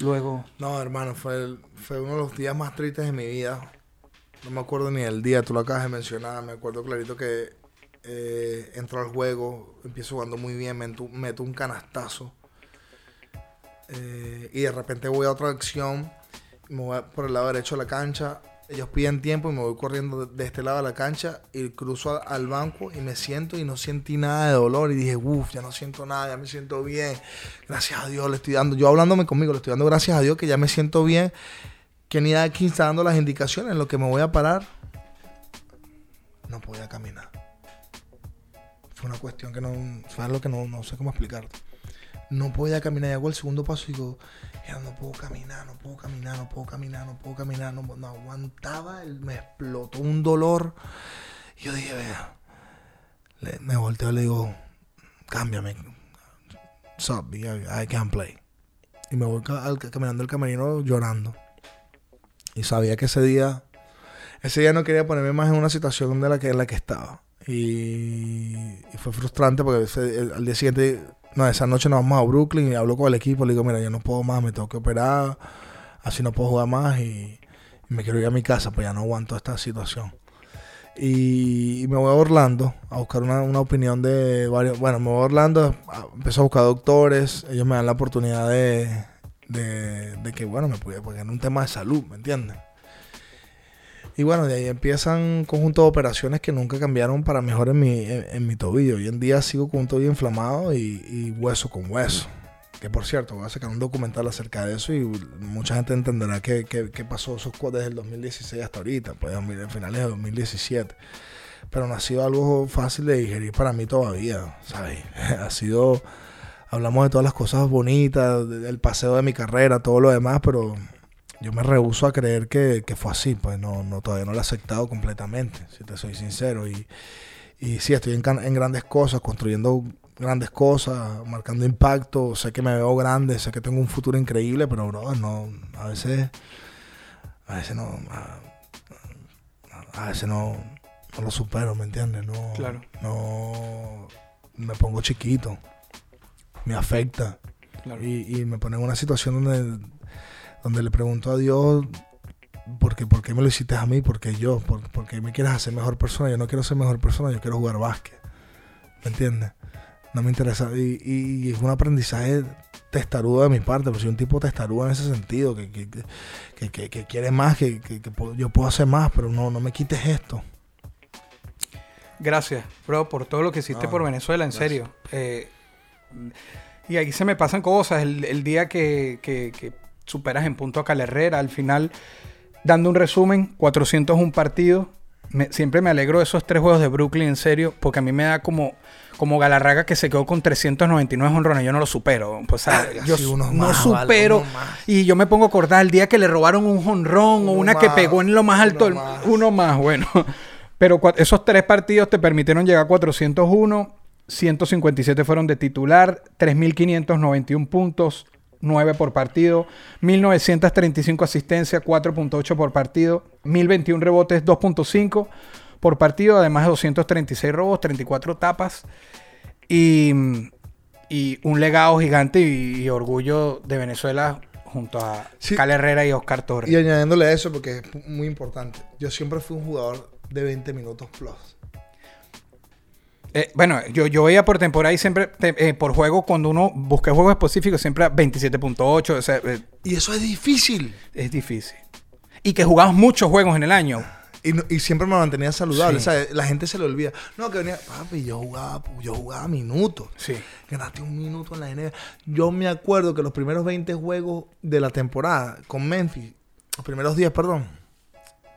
luego... No, hermano, fue, fue uno de los días más tristes de mi vida. No me acuerdo ni del día, tú lo acabas de mencionar. Me acuerdo clarito que eh, entro al juego, empiezo jugando muy bien, meto, meto un canastazo. Eh, y de repente voy a otra acción, me voy por el lado derecho de la cancha. Ellos piden tiempo y me voy corriendo de, este lado de la cancha y cruzo al banco y me siento y no sentí nada de dolor. Y dije, uff, ya no siento nada, ya me siento bien. Gracias a Dios le estoy dando, yo hablándome conmigo, le estoy dando gracias a Dios que ya me siento bien. Que ni aquí está dando las indicaciones en lo que me voy a parar. No podía caminar. fue una cuestión que no, fue algo que no, no sé cómo explicarte. No podía caminar, y hago el segundo paso y digo, "Ya no puedo caminar, no puedo caminar, no puedo caminar, no puedo caminar, no, no aguantaba, me explotó un dolor. Yo dije, vea, me volteo y le digo, cámbiame, Sup, I, I can't play. Y me voy caminando el camerino llorando. Y sabía que ese día, ese día no quería ponerme más en una situación de la que, en la que estaba. Y, fue frustrante porque al día siguiente, no, esa noche nos vamos a Brooklyn y hablo con el equipo. Le digo, mira, yo no puedo más, me tengo que operar, así no puedo jugar más y, me quiero ir a mi casa, pues ya no aguanto esta situación. Y, me voy a Orlando a buscar una, una opinión de varios. Bueno, me voy a Orlando, empiezo a buscar doctores, ellos me dan la oportunidad de, de, de que, bueno, me pudiera, porque era un tema de salud, ¿me entiendes? Y bueno, de ahí empiezan un conjunto de operaciones que nunca cambiaron para mejor en mi, en, mi tobillo. Hoy en día sigo con un tobillo inflamado y, hueso con hueso. Que por cierto, voy a sacar un documental acerca de eso y mucha gente entenderá qué, qué- pasó esos desde el 2016 hasta ahorita, pues en finales de 2017. Pero no ha sido algo fácil de digerir para mí todavía, ¿sabes? Ha sido, hablamos de todas las cosas bonitas, de- del paseo de mi carrera, todo lo demás, pero yo me rehuso a creer que, que fue así, pues no, no, todavía no lo he aceptado completamente, si te soy sincero. Y, y sí, estoy en, grandes cosas, construyendo grandes cosas, marcando impacto, sé que me veo grande, sé que tengo un futuro increíble, pero bro, no, a veces, a veces no, a, a veces no, no lo supero, ¿me entiendes? No, Claro. no, me pongo chiquito, me afecta Claro. y, y me pone en una situación donde, donde le pregunto a Dios, ¿por qué, ¿por qué me lo hiciste a mí? ¿Por qué yo? ¿Por, por qué me quieres hacer mejor persona? Yo no quiero ser mejor persona, yo quiero jugar básquet. ¿Me entiendes? No me interesa. Y, y- y es un aprendizaje testarudo de mi parte, pues soy un tipo testarudo en ese sentido, que, que, que, que- quiere más, que, que- que puedo- yo puedo hacer más, pero no, no me quites esto. Gracias, bro, por todo lo que hiciste No, por Venezuela, en gracias. serio. Eh, y ahí se me pasan cosas. El, el día que, que- que superas en punto a Cal Herrera, al final, dando un resumen, 401 partidos. Me- siempre me alegro de esos tres juegos de Brooklyn, en serio, porque a mí me da como, como Galarraga que se quedó con 399 honrones. Yo no lo supero. Pues, Ah, yo no más, supero. y yo me pongo a acordar el día que le robaron un honrón o una que pegó en lo más alto. uno más. uno más, bueno. Pero esos tres partidos te permitieron llegar a 401. 157 fueron de titular, 3.591 puntos, 9 por partido, 1.935 asistencias, 4.8 por partido, 1.021 rebotes, 2.5 por partido, además de 236 robos, 34 tapas y, y un legado gigante y, y orgullo de Venezuela junto a Sí. Cal Herrera y Oscar Torres. Y añadiéndole a eso, porque es muy importante, yo siempre fui un jugador de 20 minutos plus. Eh, bueno, yo, yo veía por temporada y siempre, te- eh, por juego, cuando uno busca juegos específicos, siempre a 27.8, o sea, eh, Y eso es difícil. es difícil. Y que jugamos muchos juegos en el año. Y, no- y siempre me mantenía saludable. Sí. O sea, la gente se le olvida. No, que venía, papi, yo jugaba, yo jugaba minutos. Sí. Ganaste un minuto en la NBA. Yo me acuerdo que los primeros 20 juegos de la temporada con Memphis, los primeros 10, perdón,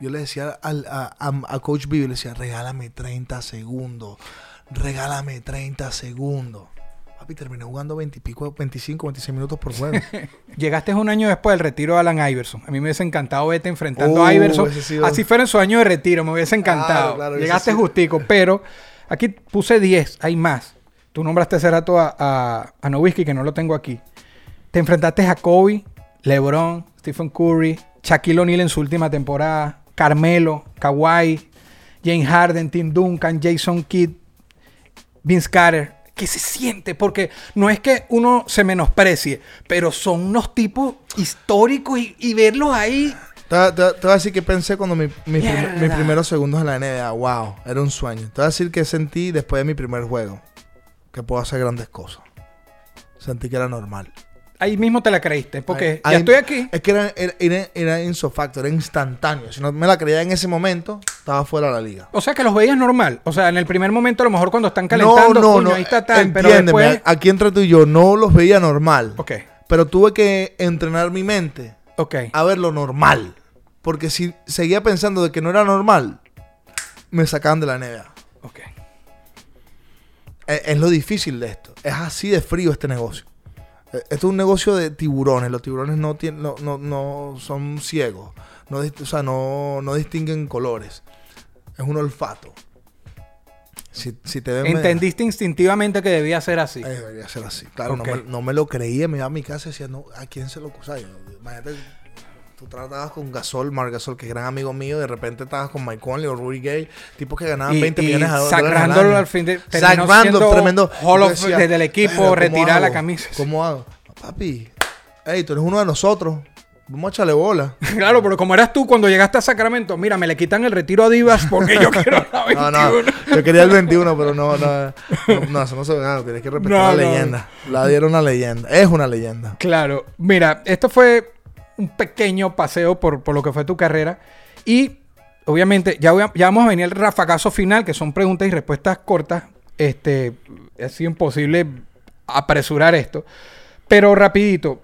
yo le decía al- a, a- a Coach B, yo le decía, regálame 30 segundos. Regálame 30 segundos. Papi, terminé jugando 20 y pico, 25, 26 minutos por juego. Llegaste un año después del retiro de Alan Iverson. A mí me hubiese encantado verte enfrentando Uh, a Iverson. ha sido- Así fuera en su año de retiro, me hubiese encantado. Claro, claro, ese Llegaste justico, pero aquí puse 10, hay más. Tú nombraste hace rato a, a, a Nowitzki, que no lo tengo aquí. Te enfrentaste a Kobe, LeBron, Stephen Curry, Shaquille O'Neal en su última temporada, Carmelo, Kawhi, James Harden, Tim Duncan, Jason Kidd, Vince Carter. ¿Qué se siente? Porque no es que uno se menosprecie, pero son unos tipos históricos y, y verlos ahí. Te, te- te voy a decir que pensé cuando mi- mi prim- Mierda. mis primeros segundos en la NBA. Wow, era un sueño. Te voy a decir que sentí después de mi primer juego que puedo hacer grandes cosas. Sentí que era normal. Ahí mismo te la creíste, porque Ahí- ya estoy aquí. Es que era, era, era, era insofacto, era instantáneo. Si no me la creía en ese momento, estaba fuera de la liga. O sea que los veías normal. O sea, en el primer momento, a lo mejor cuando están calentando, coño, ahí está tal, pero entiéndeme, después. aquí entre tú y yo no los veía normal. Ok, Pero tuve que entrenar mi mente ok. a ver lo normal. Porque si seguía pensando de que no era normal, me sacaban de la NBA. ok. Es, es lo difícil de esto. Es así de frío este negocio. Eh, Esto es un negocio de tiburones. Los tiburones no, tienen, no, no, no son ciegos. No, o sea, no, no distinguen colores. Es un olfato. Si, si te ven... Entendiste instintivamente que debía ser así. Eh, debería ser así. Claro, no, me, no me lo creía. Me iba a mi casa y decía, no, ¿a quién se lo yo- Imagínate, tú tratabas con Gasol, Marc Gasol, que es gran amigo mío. De repente estabas con Mike Conley o Rudy Gay, tipos que ganaban Y- 20 y millones de dólares. al al fin de- Zach Randolph, tremendo. Hall desde el equipo, "Verga, ¿cómo retirar la camisa". ¿Cómo hago? Papi, hey, tú eres uno de nosotros. Vamos a echarle bola. Claro, pero como eras tú cuando llegaste a Sacramento, mira, me le quitan el retiro a Divas porque yo quiero la 21. No, no, yo quería el 21, pero no, no, no, eso no se gana. Tienes que respetar No, la no. leyenda. La dieron una leyenda. Es una leyenda. Claro, mira, esto fue un pequeño paseo por, por lo que fue tu carrera. Y obviamente, ya, ya vamos a venir al rafagazo final, que son preguntas y respuestas cortas. Este, ha sido imposible apresurar esto. Pero rapidito,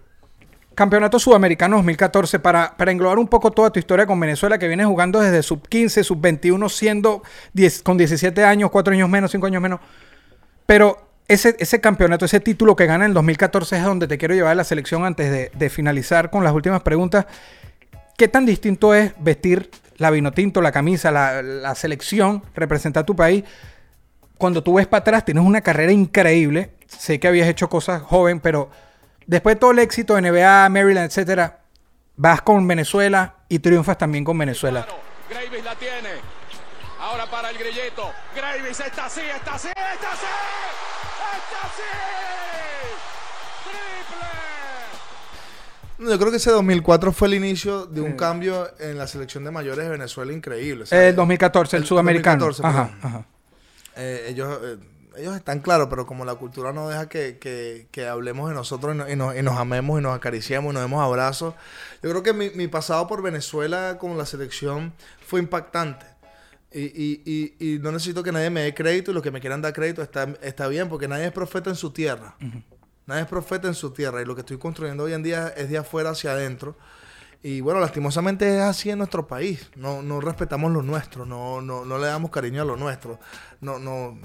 Campeonato Sudamericano 2014, para, para englobar un poco toda tu historia con Venezuela, que vienes jugando desde sub 15, sub 21, siendo 10, con 17 años, 4 años menos, 5 años menos. Pero ese, ese campeonato, ese título que gana en 2014 es donde te quiero llevar a la selección antes de, finalizar con las últimas preguntas. ¿Qué tan distinto es vestir la vino tinto, la camisa, la, la selección, representar tu país? Cuando tú ves para atrás, tienes una carrera increíble. Sé que habías hecho cosas joven, pero después de todo el éxito de NBA, Maryland, etcétera, vas con Venezuela y triunfas también con Venezuela. Gravis la tiene. Ahora para el grilleto. Gravis está así, está así, está así. Yo creo que ese 2004 fue el inicio de un cambio en la selección de mayores de Venezuela increíble. El ¿sabes? 2014, el, El sudamericano. 2014, ajá, ajá. Eh, ellos, eh, ellos están claros, pero como la cultura no deja que, que- que hablemos de nosotros y, no- y nos, y nos amemos y nos acariciemos y nos demos abrazos, yo creo que mi, mi pasado por Venezuela con la selección fue impactante. Y, y- y- y no necesito que nadie me dé crédito y los que me quieran dar crédito está, está bien, porque nadie es profeta en su tierra. Nadie es profeta en su tierra y lo que estoy construyendo hoy en día es de afuera hacia adentro. Y bueno, lastimosamente es así en nuestro país. No, no respetamos lo nuestro, no, no, no le damos cariño a lo nuestro. No, no,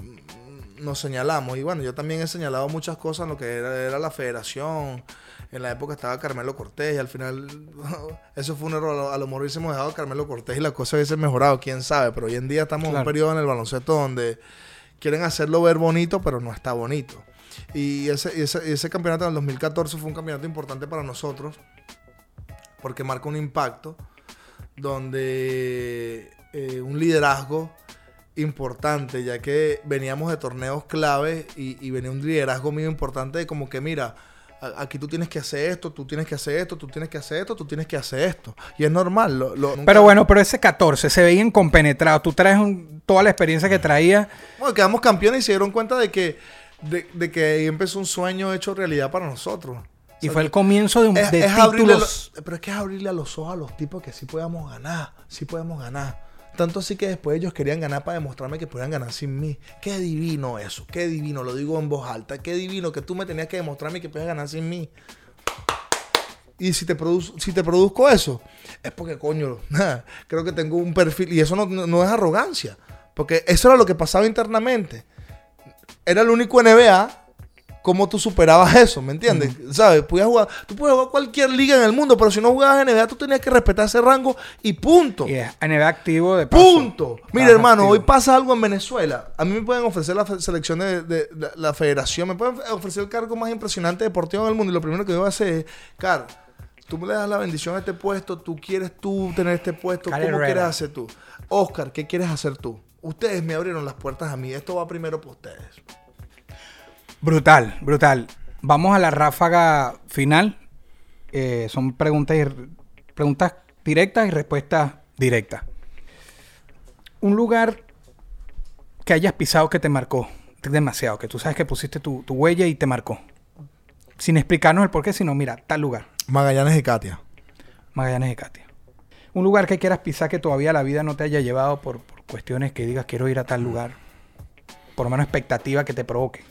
nos señalamos. Y bueno, yo también he señalado muchas cosas en lo que era, era la federación. En la época estaba Carmelo Cortés y al final eso fue un error. A lo, mejor hubiésemos dejado a Carmelo Cortés y la cosa hubiese mejorado, quién sabe. Pero hoy en día estamos en un periodo en el baloncesto donde quieren hacerlo ver bonito, pero no está bonito. Y ese, ese, ese campeonato del 2014 fue un campeonato importante para nosotros porque marca un impacto donde eh, un liderazgo importante, ya que veníamos de torneos clave y, y venía un liderazgo mío importante de como que mira, aquí tú tienes que hacer esto, tú tienes que hacer esto, tú tienes que hacer esto, tú tienes que hacer esto. Y es normal. lo- lo- nunca- Pero bueno, pero ese 14 se veían compenetrados. Tú traes un- toda la experiencia que traías. Bueno, quedamos campeones y se dieron cuenta de que, de, de que ahí empezó un sueño hecho realidad para nosotros. Y fue el comienzo de, un, Es, de es títulos. lo- pero es que es abrirle a los ojos a los tipos que sí podemos ganar, sí podemos ganar. Tanto así que después ellos querían ganar para demostrarme que podían ganar sin mí. Qué divino eso, qué divino, lo digo en voz alta, qué divino que tú me tenías que demostrarme que podías ganar sin mí. Y si te, produzco eso, es porque, coño, creo que tengo un perfil. Y eso no es arrogancia. Porque eso era lo que pasaba internamente. Era el único NBA. ¿Cómo tú superabas eso? ¿Me entiendes? ¿Sabes? Podías jugar, tú puedes jugar cualquier liga en el mundo, pero si no jugabas NBA, tú tenías que respetar ese rango y punto. Y es NBA activo de paso. Punto. Mira, Ajá, hermano, activo. hoy pasa algo en Venezuela. A mí me pueden ofrecer la selección de, de- de la federación, me pueden ofrecer el cargo más impresionante deportivo en el mundo. Y lo primero que yo voy a hacer es, Car, tú me le das la bendición a este puesto, tú quieres tú tener este puesto, ¿cómo Herrera. quieres hacer tú? Oscar, ¿qué quieres hacer tú? Ustedes me abrieron las puertas a mí. Esto va primero por ustedes. Brutal, brutal. Vamos a la ráfaga final. Eh, son preguntas, y, preguntas directas y respuestas directas. Un lugar que hayas pisado que te marcó demasiado, que tú sabes que pusiste tu, tu huella y te marcó. Sin explicarnos el por qué, sino mira, tal lugar. Magallanes y Katia. Magallanes de Katia. Un lugar que quieras pisar que todavía la vida no te haya llevado por, por cuestiones que digas quiero ir a tal lugar. Por lo menos expectativa que te provoque.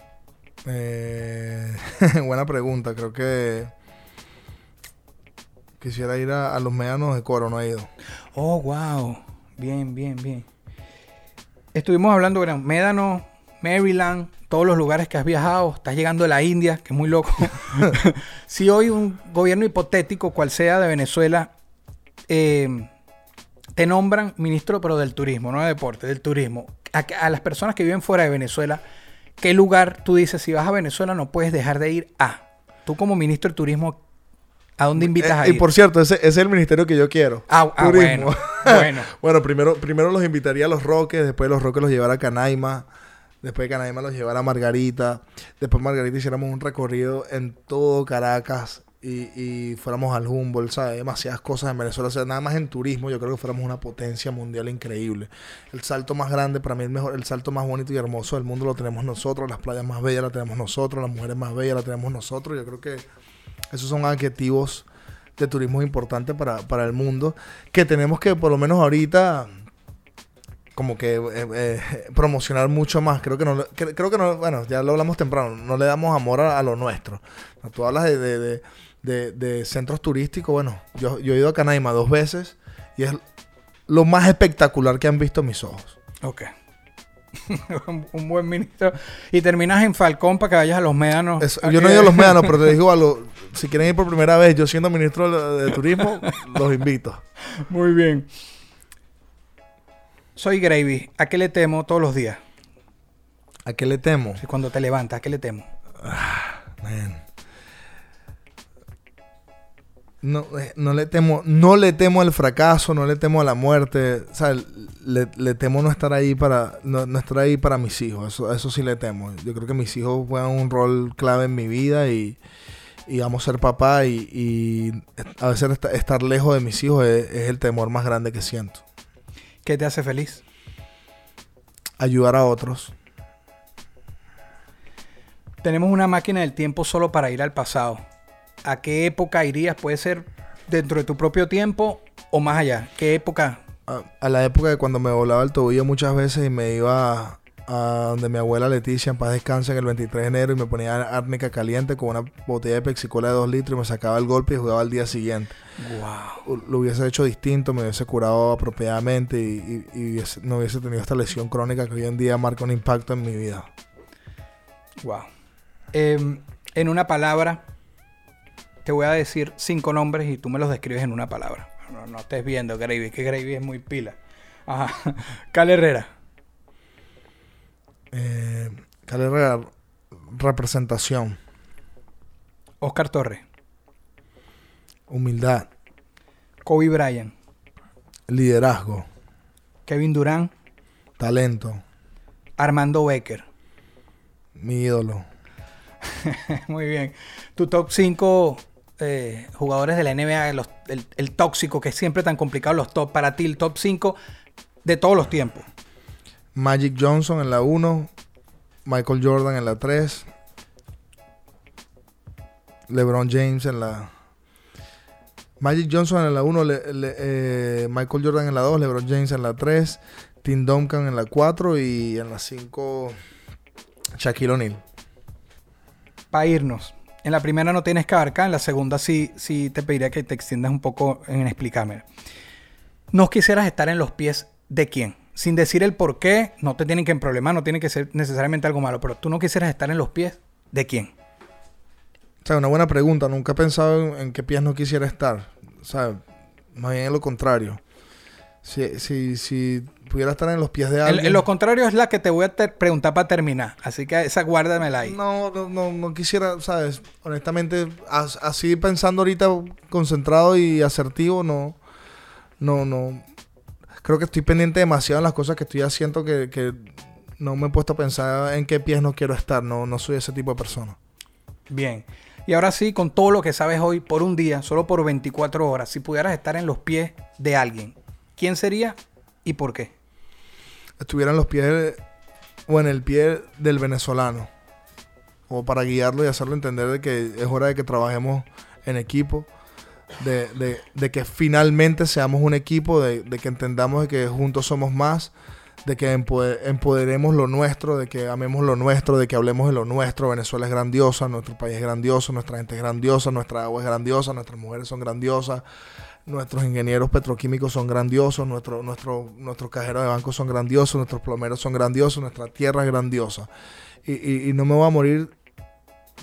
Eh, buena pregunta. Creo que quisiera ir a, a los medianos de Coro, no he ido. Oh, wow. Bien, bien, bien. Estuvimos hablando de Médano, Maryland, todos los lugares que has viajado, estás llegando a la India, que es muy loco. si hoy un gobierno hipotético, cual sea de Venezuela, eh, te nombran ministro, pero del turismo, no de deporte, del turismo, a, a las personas que viven fuera de Venezuela, ¿qué lugar tú dices, si vas a Venezuela no puedes dejar de ir a? Tú como ministro del turismo, ¿a dónde invitas a Eh, ir? y por cierto, ese, ese es el ministerio que yo quiero. Ah, ah, bueno, bueno. Bueno, primero, primero los invitaría a los Roques, después los Roques los llevara a Canaima, después de Canaima los llevara a Margarita, después Margarita hiciéramos un recorrido en todo Caracas y, y fuéramos al Humboldt, ¿sabes? Demasiadas cosas en Venezuela, o sea, nada más en turismo yo creo que fuéramos una potencia mundial increíble. El salto más grande, para mí el mejor, el salto más bonito y hermoso del mundo lo tenemos nosotros, las playas más bellas las tenemos nosotros, las mujeres más bellas las tenemos nosotros, yo creo que esos son adjetivos de turismo importantes para, para el mundo que tenemos que por lo menos ahorita como que eh, eh, promocionar mucho más. Creo que no, creo que no, bueno, ya lo hablamos temprano, no le damos amor a, a lo nuestro. Tú hablas de, de, de- de- de centros turísticos, bueno, yo, yo he ido a Canaima dos veces y es lo más espectacular que han visto mis ojos. Ok. un, buen ministro. Y terminas en Falcón para que vayas a los médanos. Es- ¿A yo no he ido a los médanos, pero te digo algo, si quieren ir por primera vez, yo siendo ministro de, de turismo, los invito. Muy bien. Soy Gravy. ¿A qué le temo todos los días? ¿A qué le temo? Sí, Cuando te levantas, ¿a qué le temo? Man. No, eh, no le temo, no le temo al fracaso, no le temo a la muerte, o sea, le, le temo no estar ahí para, no, no estar ahí para mis hijos, eso, eso sí le temo. Yo creo que mis hijos juegan un rol clave en mi vida y, y amo ser papá y, y a veces esta- estar lejos de mis hijos es, es el temor más grande que siento. ¿Qué te hace feliz? Ayudar a otros. Tenemos una máquina del tiempo solo para ir al pasado. ¿A qué época irías? Puede ser dentro de tu propio tiempo o más allá. ¿Qué época? a, a la época de cuando me volaba el tobillo muchas veces y me iba a, donde mi abuela Leticia en paz descanse en el 23 de enero y me ponía árnica caliente con una botella de pexicola de 2 litros y me sacaba el golpe y jugaba al día siguiente. Wow. Lo hubiese hecho distinto, me hubiese curado apropiadamente y, y- y hubiese- no hubiese tenido esta lesión crónica que hoy en día marca un impacto en mi vida. Wow. Em, en una palabra, te voy a decir cinco nombres y tú me los describes en una palabra. No, no estés viendo, Gravy, que Gravy es muy pila. Ajá. Cal Herrera, Eh, Calera, representación, Oscar Torres, humildad, Kobe Bryant, liderazgo, Kevin Durán, talento, Armando Becker. mi ídolo. Muy bien. Tu top 5 jugadores de la NBA, los- el, el tóxico, que es siempre tan complicado los top. Para ti, el top 5 de todos los tiempos. Magic Johnson en la 1, Michael Jordan en la 3, LeBron James en la... Magic Johnson en la 1, Michael Jordan en la 2, LeBron James en la 3, Tim Duncan en la 4 y en la 5 Shaquille O'Neal. Para irnos. En la primera no tienes que abarcar, en la segunda sí, sí te pediría que te extiendas un poco en explicarme. No quisieras estar en los pies de quién. Sin decir el por qué, no te tienen que problemar, no tiene que ser necesariamente algo malo, pero tú no quisieras estar en los pies de quién. O sea, una buena pregunta. Nunca he pensado en, en qué pies no quisiera estar. O sea, más bien en lo contrario. Si, si, si pudiera estar en los pies de El- alguien... en lo contrario es la que te voy a preguntar para terminar. Así que esa guárdamela ahí. No, no, no, no quisiera, ¿sabes? Honestamente, as- así pensando ahorita concentrado y asertivo, no, no, no. Creo que estoy pendiente demasiado en las cosas que estoy haciendo que, que no me he puesto a pensar en qué pies no quiero estar. No, no soy ese tipo de persona. Bien. Y ahora sí, con todo lo que sabes hoy, por un día, solo por 24 horas, si pudieras estar en los pies de alguien, ¿quién sería y por qué? Estuviera en los pies o en el pie del venezolano. O para guiarlo y hacerlo entender de que es hora de que trabajemos en equipo. De, de- que finalmente seamos un equipo, de, que entendamos de que juntos somos más, de que empoder- empoderemos lo nuestro, de que amemos lo nuestro, de que hablemos de lo nuestro. Venezuela es grandiosa, nuestro país es grandioso, nuestra gente es grandiosa, nuestra agua es grandiosa, nuestras mujeres son grandiosas, nuestros ingenieros petroquímicos son grandiosos, nuestro, nuestro, nuestros cajeros de banco son grandiosos, nuestros plomeros son grandiosos, nuestra tierra es grandiosa. y, y- y no me voy a morir.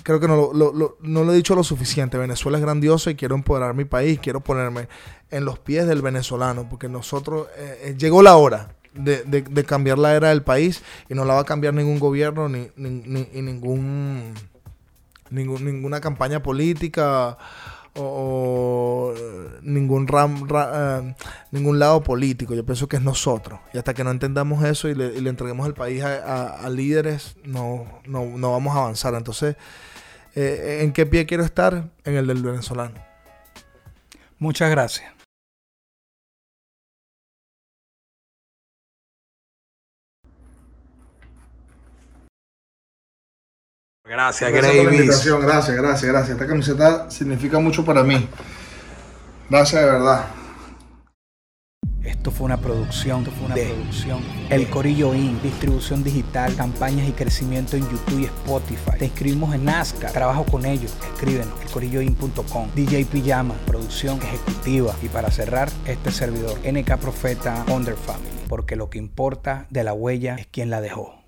Creo que no lo, lo- lo- no lo he dicho lo suficiente. Venezuela es grandioso y quiero empoderar mi país, quiero ponerme en los pies del venezolano, porque nosotros, eh, eh, llegó la hora de, de- de cambiar la era del país y no la va a cambiar ningún gobierno ni, ni- ni- y ningún, ningún- ninguna campaña política o, ningún ram, ra- eh, ningún lado político. Yo pienso que es nosotros. Y hasta que no entendamos eso y le, y le entreguemos el país a líderes, no, no, no vamos a avanzar. Entonces, eh, ¿en qué pie quiero estar? En el del venezolano. Muchas gracias. Gracias, Gracias por la invitación. Gracias, gracias, gracias. Esta camiseta significa mucho para mí. Gracias de verdad. Esto fue una producción, esto fue una producción. El Corillo Inc. distribución digital, campañas y crecimiento en YouTube y Spotify. Te inscribimos en Nazca, trabajo con ellos. Escríbenos, elcorilloin.com. DJ Pijama, producción ejecutiva. Y para cerrar, este servidor, NK Profeta Under Family. Porque lo que importa de la huella es quien la dejó.